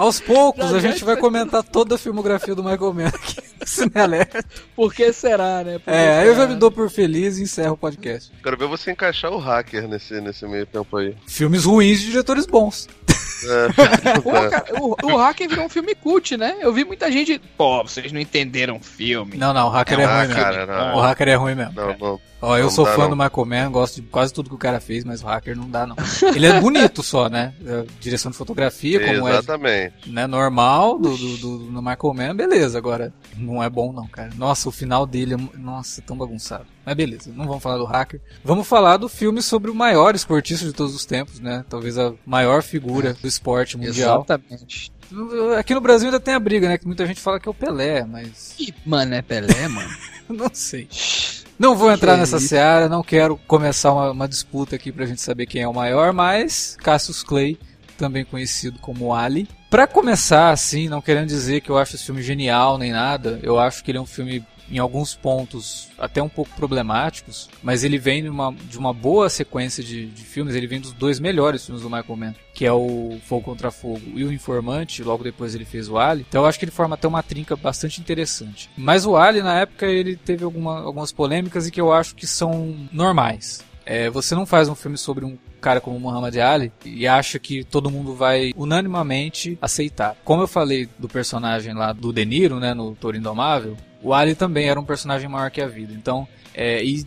Aos poucos a gente vai <laughs> comentar toda a filmografia do Michael Mann aqui no Cine Alerta. Por que será, né? Por É, aí eu já será? me dou por feliz e encerro o podcast. Quero ver você encaixar o hacker nesse, nesse meio tempo aí. Filmes ruins de diretores bons. <laughs> É. Pô, cara, o, o Hacker virou um filme cult, né? Eu vi muita gente. Pô, vocês não entenderam o filme. Não, não, o hacker é, Ah, ruim mesmo. cara, não. O hacker é ruim mesmo. Não, não. Ó, eu Não sou dá, fã não. do Michael Mann, gosto de quase tudo que o cara fez, mas o hacker não dá, não. Ele é bonito só, né? É, Direção de fotografia, como é Exatamente. né, normal do, do, do, do Michael Mann, beleza. Agora, não é bom não, cara. Nossa, o final dele é, nossa, tão bagunçado. Mas beleza, não vamos falar do hacker. Vamos falar do filme sobre o maior esportista de todos os tempos, né? Talvez a maior figura do esporte mundial. Exatamente. Aqui no Brasil ainda tem a briga, né? Que muita gente fala que é o Pelé, mas Ih, mano, é Pelé, mano. <laughs> não sei. Não vou entrar Que nessa isso? seara, não quero começar uma, uma disputa aqui pra gente saber quem é o maior, mas Cassius Clay, também conhecido como Ali. Pra começar, assim, não querendo dizer que eu acho esse filme genial nem nada, eu acho que ele é um filme em alguns pontos até um pouco problemáticos, mas ele vem de uma, de uma boa sequência de, de filmes, ele vem dos dois melhores filmes do Michael Mann, que é o Fogo Contra Fogo e o Informante, logo depois ele fez o Ali, então eu acho que ele forma até uma trinca bastante interessante. Mas o Ali, na época, ele teve alguma, algumas polêmicas e que eu acho que são normais. É, você não faz um filme sobre um cara como Muhammad Ali e acha que todo mundo vai unanimamente aceitar. Como eu falei do personagem lá do De Niro, né, no Toro Indomável, o Ali também era um personagem maior que a vida. Então, é, e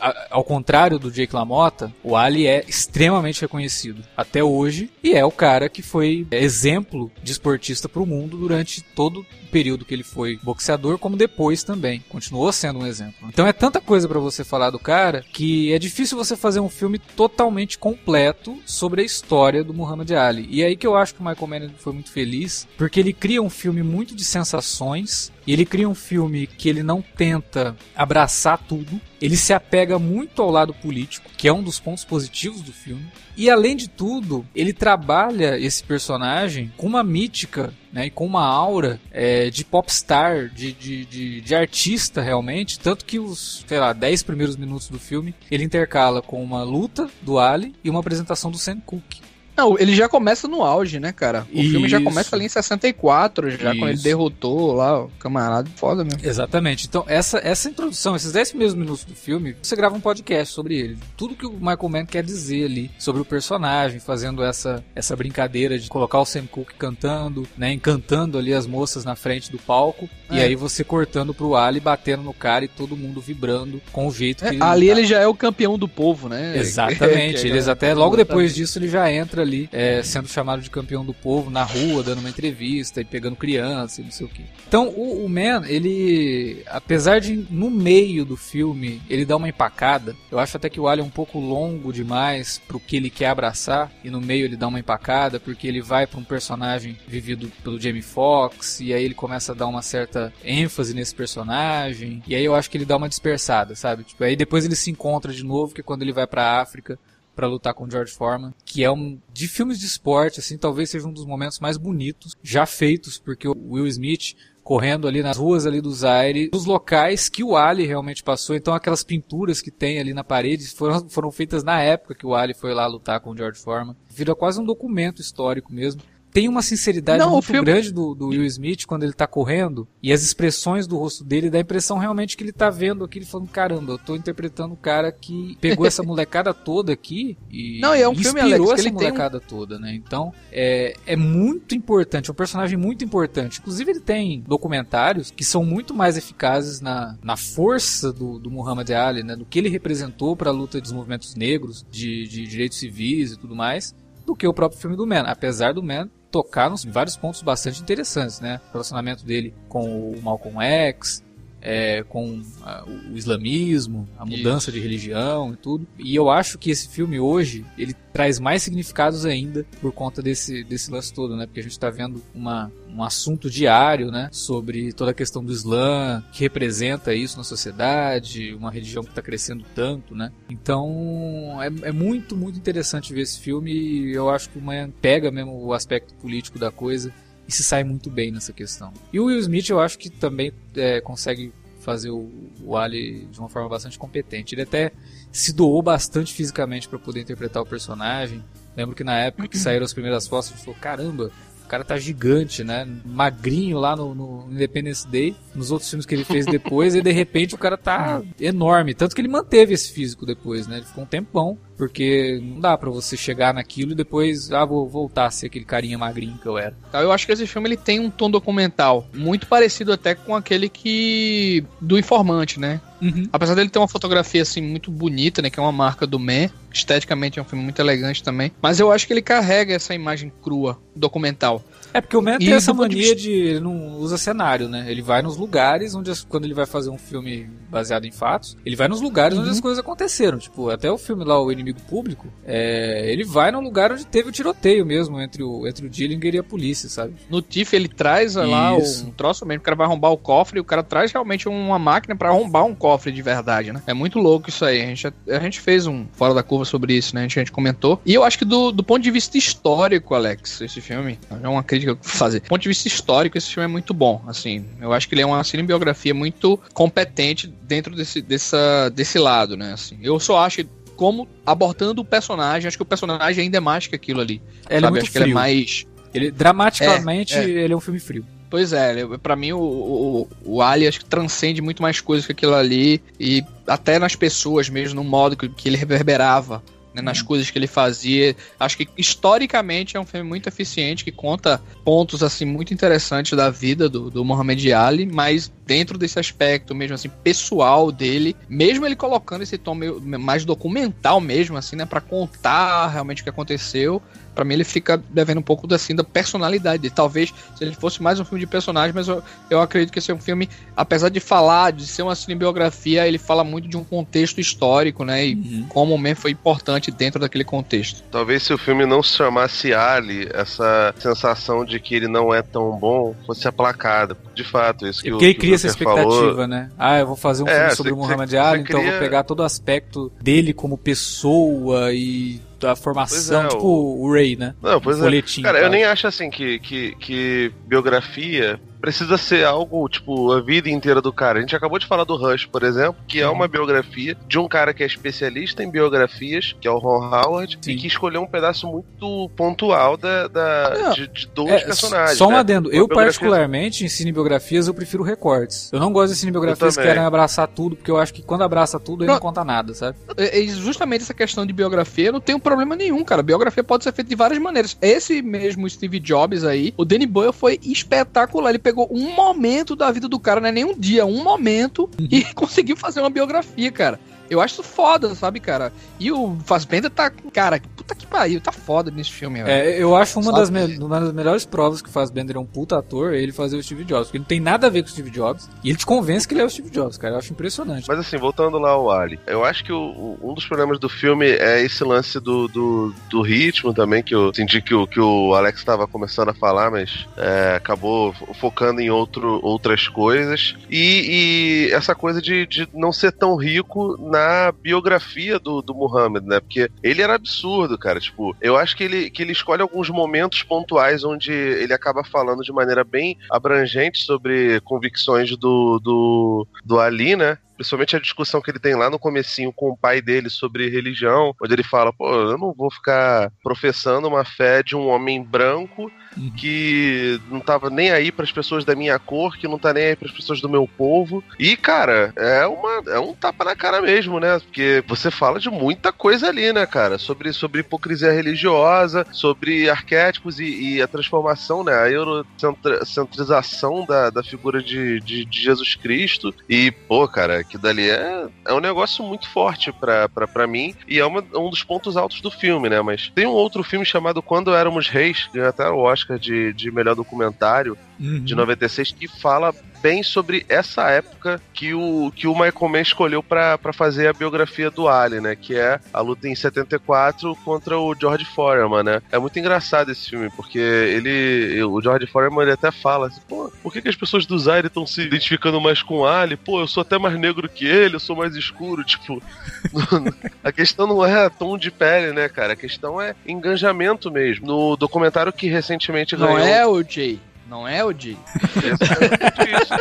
a- ao contrário do Jake LaMotta, o Ali é extremamente reconhecido até hoje e é o cara que foi exemplo de esportista para o mundo durante todo o período que ele foi boxeador, como depois também. Continuou sendo um exemplo. Então é tanta coisa para você falar do cara que é difícil você fazer um filme totalmente completo sobre a história do Muhammad Ali. E é aí que eu acho que o Michael Mann foi muito feliz, porque ele cria um filme muito de sensações, E ele cria um filme que ele não tenta abraçar tudo. Ele se apega muito ao lado político, que é um dos pontos positivos do filme. E além de tudo, ele trabalha esse personagem com uma mítica né, e com uma aura é, de popstar, de, de, de, de artista realmente. Tanto que os, sei lá, 10 primeiros minutos do filme ele intercala com uma luta do Ali e uma apresentação do Sam Cooke. Não, ele já começa no auge, né, cara? O filme já Isso. começa ali em 64, já quando ele Isso. derrotou lá o camarada. Foda mesmo. Exatamente. Então, essa, essa introdução, esses 10 primeiros minutos do filme, você grava um podcast sobre ele. Tudo que o Michael Mann quer dizer ali sobre o personagem, fazendo essa, essa brincadeira de colocar o Sam Cooke cantando, né? Encantando ali as moças na frente do palco. E É. aí você cortando pro Ali, batendo no cara e todo mundo vibrando com o jeito que É, ali tá. ele já é o campeão do povo, né? Exatamente. <laughs> Eles até logo depois disso ele já entra ali, é, sendo chamado de campeão do povo na rua, dando uma entrevista e pegando criança e não sei o que. Então o, o Man, ele, apesar de no meio do filme ele dar uma empacada, eu acho até que o Alien é um pouco longo demais pro que ele quer abraçar e no meio ele dá uma empacada porque ele vai pra um personagem vivido pelo Jamie Foxx e aí ele começa a dar uma certa ênfase nesse personagem e aí eu acho que ele dá uma dispersada, sabe? Tipo, aí depois ele se encontra de novo que é quando ele vai pra África pra lutar com George Foreman, que é um de filmes de esporte, assim, talvez seja um dos momentos mais bonitos já feitos, porque o Will Smith correndo ali nas ruas ali do Zaire, nos locais que o Ali realmente passou, então aquelas pinturas que tem ali na parede foram, foram feitas na época que o Ali foi lá lutar com o George Foreman. Vira quase um documento histórico mesmo. Tem uma sinceridade Não, muito filme- grande do, do Will Smith quando ele tá correndo e as expressões do rosto dele dá a impressão realmente que ele tá vendo aquilo e falando, caramba, eu tô interpretando o cara que pegou essa <laughs> molecada toda aqui e Não, é um filme, inspirou Alex, que essa um- molecada toda, né? Então, é, é muito importante, é um personagem muito importante. Inclusive, ele tem documentários que são muito mais eficazes na, na força do, do Muhammad Ali, né? Do que ele representou para a luta dos movimentos negros, de, de direitos civis e tudo mais, do que o próprio filme do Man. Apesar do Man tocar nos vários pontos bastante interessantes, né? O relacionamento dele com o Malcolm X, é, com ah, o islamismo, a mudança de religião e tudo. E eu acho que esse filme hoje, ele traz mais significados ainda por conta desse, desse lance todo, né? Porque a gente tá vendo uma, um assunto diário, né? Sobre toda a questão do Islã, que representa isso na sociedade, uma religião que tá crescendo tanto, né? Então, é, é muito, muito interessante ver esse filme e eu acho que o Man pega mesmo o aspecto político da coisa e se sai muito bem nessa questão. E o Will Smith eu acho que também é, consegue fazer o, o Ali de uma forma bastante competente. Ele até se doou bastante fisicamente para poder interpretar o personagem. Lembro que na época que <clears throat> saíram as primeiras fotos, a gente falou, caramba, o cara tá gigante, né? Magrinho lá no, no Independence Day, nos outros filmes que ele fez depois, e de repente o cara tá <laughs> enorme. Tanto que ele manteve esse físico depois, né? Ele ficou um tempão, porque não dá pra você chegar naquilo e depois, ah, vou voltar a ser aquele carinha magrinho que eu era. Eu acho que esse filme ele tem um tom documental muito parecido até com aquele que do Informante, né? Apesar dele ter uma fotografia assim muito bonita, né, que é uma marca do Man, esteticamente é um filme muito elegante também, mas eu acho que ele carrega essa imagem crua documental. É porque o Man tem essa de mania de. Ele não usa cenário, né? Ele vai nos lugares onde. as- quando ele vai fazer um filme baseado em fatos, ele vai nos lugares onde as coisas aconteceram. Tipo, até o filme lá, O Inimigo Público, é, ele vai no lugar onde teve o tiroteio mesmo entre o, entre o Dillinger e a polícia, sabe? No TIFF ele traz lá Isso. um troço mesmo, o cara vai arrombar o cofre e o cara traz realmente uma máquina pra arrombar um cofre de verdade, né? É muito louco isso aí. A gente, a gente fez um fora da curva sobre isso, né? A gente, a gente comentou. E eu acho que do, do ponto de vista histórico, Alex, esse filme, é uma crítica vou fazer. Do ponto de vista histórico, esse filme é muito bom, assim. Eu acho que ele é uma cinebiografia muito competente dentro desse, dessa, desse lado, né? Assim, eu só acho como abordando o personagem, acho que o personagem ainda é mais que aquilo ali. Ele é sabe? muito acho que ele é frio. mais Ele, dramaticamente, É, é. ele é um filme frio. Pois é, ele- pra mim o, o, o Ali acho que transcende muito mais coisas que aquilo ali e até nas pessoas mesmo, no modo que, que ele reverberava, né, nas coisas que ele fazia. Acho que historicamente é um filme muito eficiente que conta pontos assim muito interessantes da vida do, do Muhammad Ali, mas dentro desse aspecto mesmo assim pessoal dele, mesmo ele colocando esse tom meio- mais documental mesmo assim, né, para contar realmente o que aconteceu. Pra mim ele fica devendo um pouco assim da personalidade dele. Talvez se ele fosse mais um filme de personagem, mas eu, eu acredito que esse é um filme, apesar de falar, de ser uma cinebiografia, ele fala muito de um contexto histórico, né? E como o Man foi importante dentro daquele contexto. Talvez se o filme não se chamasse Ali, essa sensação de que ele não é tão bom fosse aplacada. De fato, isso que É o porque ele que cria essa expectativa, falou, né? Ah, eu vou fazer um É, filme sobre o Muhammad Ali, então eu vou cria- pegar todo o aspecto dele como pessoa e da formação, é, tipo o- o Ray, né? Não, pois O é. folhetim, Cara, eu nem acho assim que, que, que biografia precisa ser algo, tipo, a vida inteira do cara. A gente acabou de falar do Rush, por exemplo, que é Uhum. uma biografia de um cara que é especialista em biografias, que é o Ron Howard, Sim. e que escolheu um pedaço muito pontual da, da- Não, de, de dois É, personagens. só um né? adendo. Uma Eu, biografia- particularmente, em cinebiografias, eu prefiro recortes. Eu não gosto de cinebiografias que querem abraçar tudo, porque eu acho que quando abraça tudo, ele não Não. conta nada, sabe? É, é justamente essa questão de biografia não tem um problema nenhum, cara. Biografia pode ser feita de várias maneiras. Esse mesmo Steve Jobs aí, o Danny Boyle foi espetacular. Ele pegou um momento da vida do cara, não é nem um dia, um momento, e <laughs> conseguiu fazer uma biografia, cara. Eu acho isso foda, sabe, cara? E o Fassbender tá, cara, puta que pariu, tá foda nesse filme, velho. É, eu acho uma das, me- uma das melhores provas que o Fassbender é um puta ator é ele fazer o Steve Jobs. Porque ele não tem nada a ver com o Steve Jobs. E ele te convence que ele é o Steve Jobs, cara. Eu acho impressionante. Mas assim, voltando lá ao Ali, eu acho que o- o- um dos problemas do filme é esse lance do, do, do ritmo também, que eu senti que o, que o Alex estava começando a falar, mas é, acabou fo- focando em outro, outras coisas. E, e essa coisa de, de não ser tão rico na biografia do, do Muhammad, né? Porque ele era absurdo, cara. Tipo, eu acho que ele, que ele escolhe alguns momentos pontuais onde ele acaba falando de maneira bem abrangente sobre convicções do, do, do Ali, né? Principalmente a discussão que ele tem lá no comecinho com o pai dele sobre religião, onde ele fala, pô, eu não vou ficar professando uma fé de um homem branco que não tava nem aí para as pessoas da minha cor, que não tá nem aí para as pessoas do meu povo. E, cara, é uma é um tapa na cara mesmo, né? Porque você fala de muita coisa ali, né, cara? Sobre, sobre hipocrisia religiosa, sobre arquétipos e, e a transformação, né? A eurocentrização da, da figura de, de, de Jesus Cristo. E, pô, cara, que dali é, é um negócio muito forte pra, pra mim e é uma- um dos pontos altos do filme, né? Mas tem um outro filme chamado Quando Éramos Reis, que até o Oscar de, de melhor documentário, de 96 que fala bem sobre essa época que o, que o Michael Mann escolheu pra fazer a biografia do Ali, né? Que é a luta em 74 contra o George Foreman, né? É muito engraçado esse filme, porque ele. O George Foreman ele até fala assim, pô, por que, que as pessoas do Zaire estão se identificando mais com o Ali? Pô, eu sou até mais negro que ele, eu sou mais escuro, <laughs> tipo. a questão não é tom de pele, né, cara? A questão é engajamento mesmo. No documentário que recentemente Não ganhou. é o Jay. Não é o isso.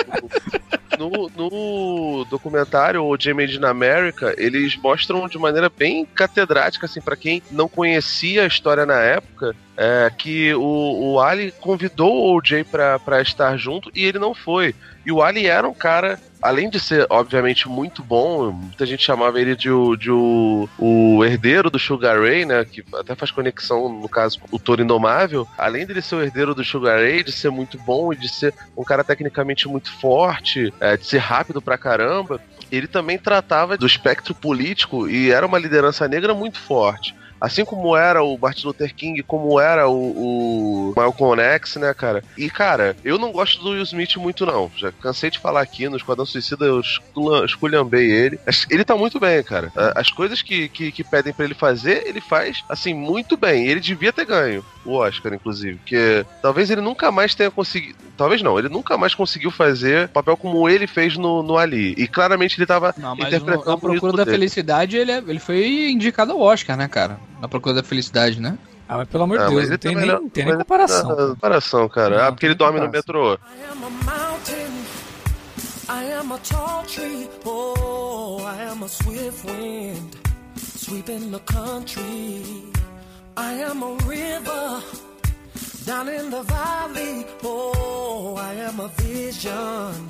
No, no documentário O Jay Made in America, eles mostram de maneira bem catedrática, assim, para quem não conhecia a história na época, é, que o, o Ali convidou o pra, pra estar junto e ele não foi. E o Ali era um cara, além de ser, obviamente, muito bom, muita gente chamava ele de, o- de o, o herdeiro do Sugar Ray, né? Que até faz conexão, no caso, o Toro Indomável. Além dele ser o herdeiro do Sugar Ray, de ser muito bom e de ser um cara tecnicamente muito forte, é, de ser rápido pra caramba, ele também tratava do espectro político e era uma liderança negra muito forte. Assim como era o Martin Luther King, como era o, o Malcolm X, né, cara? E, cara, eu não gosto do Will Smith muito, não. Já cansei de falar aqui no Esquadrão Suicida, eu esculhambei ele. Ele tá muito bem, cara. As coisas que, que, que pedem pra ele fazer, ele faz, assim, muito bem. Ele devia ter ganho o Oscar, inclusive. Porque talvez ele nunca mais tenha conseguido. Talvez não, ele nunca mais conseguiu fazer papel como ele fez no, no Ali. E claramente ele tava Não, mas no, interpretando na Procura da dele. Felicidade, ele, é- ele foi indicado ao Oscar, né, cara? Na Procura da Felicidade, né? Ah, mas pelo amor de Ah, Deus, não ele tem nem, não- tem nem comparação. não, comparação, cara. Não, ah, porque ele dorme no metrô. I am a mountain. I am a tall tree. Oh, I am a swift wind sweeping the country. I am a river down in the valley. Oh, I am a vision.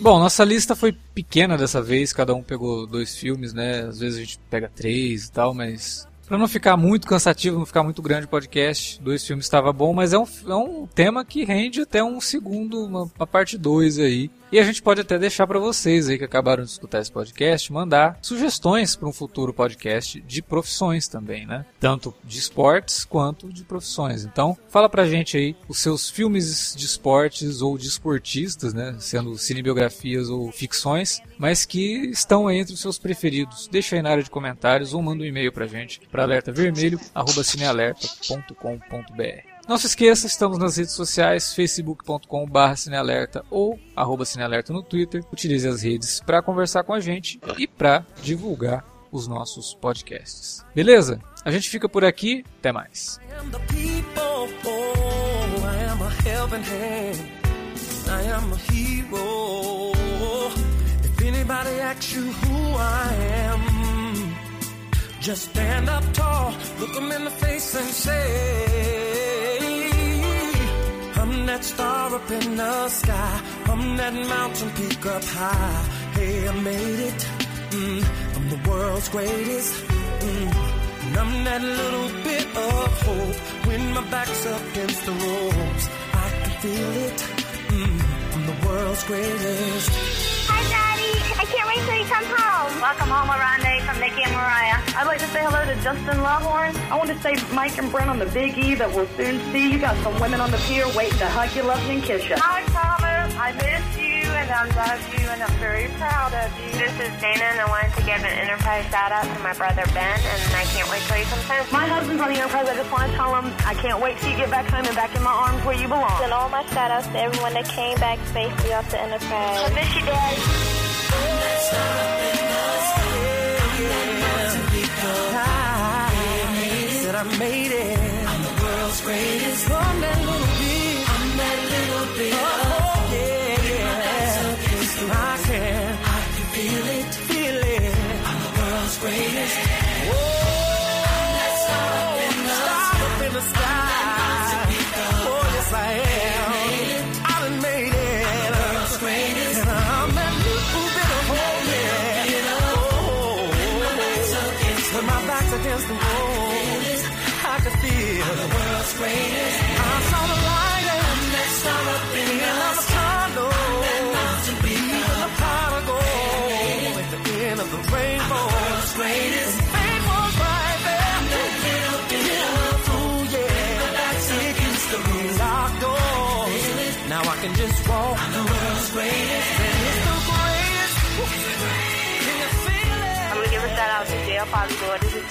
Bom, nossa lista foi pequena dessa vez, cada um pegou dois filmes, né? Às vezes a gente pega três e tal, mas Pra não ficar muito cansativo, não ficar muito grande o podcast, dois filmes estava bom, mas é um, é um tema que rende até um segundo, uma, uma parte 2 aí. E a gente pode até deixar para vocês aí que acabaram de escutar esse podcast mandar sugestões para um futuro podcast de profissões também, né? Tanto de esportes quanto de profissões. Então, fala pra gente aí os seus filmes de esportes ou de esportistas, né? Sendo cinebiografias ou ficções, mas que estão entre os seus preferidos. Deixa aí na área de comentários ou manda um e-mail pra gente para alertavermelho@cinealerta.com.br. Não se esqueça, estamos nas redes sociais, facebook.com.br cinealerta ou arroba cinealerta no Twitter. Utilize as redes para conversar com a gente e para divulgar os nossos podcasts. Beleza? A gente fica por aqui, até mais. Just stand up tall, look them in the face and say, that star up in the sky. I'm that mountain peak up high. Hey, I made it. Mm, I'm the world's greatest. Mm. And I'm that little bit of hope when my back's up against the ropes. I can feel it. Mm, I'm the world's greatest. Hi, Daddy. I can't wait till you come home. Welcome home, Arande, from Nikki and Mariah. I'd like to say hello to Justin Lovehorn. I want to say Mike and Brent on the Big E that we'll soon see. You got some women on the pier waiting to hug you, love you, and kiss you. Hi, Thomas. I miss you and I love you and I'm very proud of you. This is Dana and I wanted to give an Enterprise shout out to my brother Ben and I can't wait till you come home. My husband's on the Enterprise. I just want to tell him I can't wait till you get back home and back in my arms where you belong. And all my shout outs to everyone that came back safely off the Enterprise. I miss you, Dad. Made it. I'm the world's greatest. I'm that little bit. I'm that little bit. Oh, oh yeah, yeah. Can. I can feel it. Feel it. I'm the world's greatest.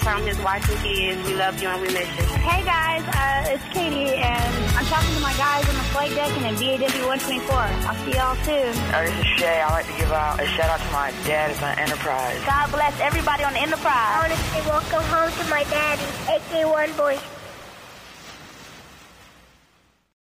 From his wife and kids. We love you and we miss you. Hey guys, uh, it's Katie, and I'm talking to my guys on the flight deck and in BAW 124. I'll see y'all soon. Uh, this is Shay. I'd like to give out a shout out to my dad at the Enterprise. God bless everybody on the Enterprise. I want to say welcome home to my daddy, AK1 Boy.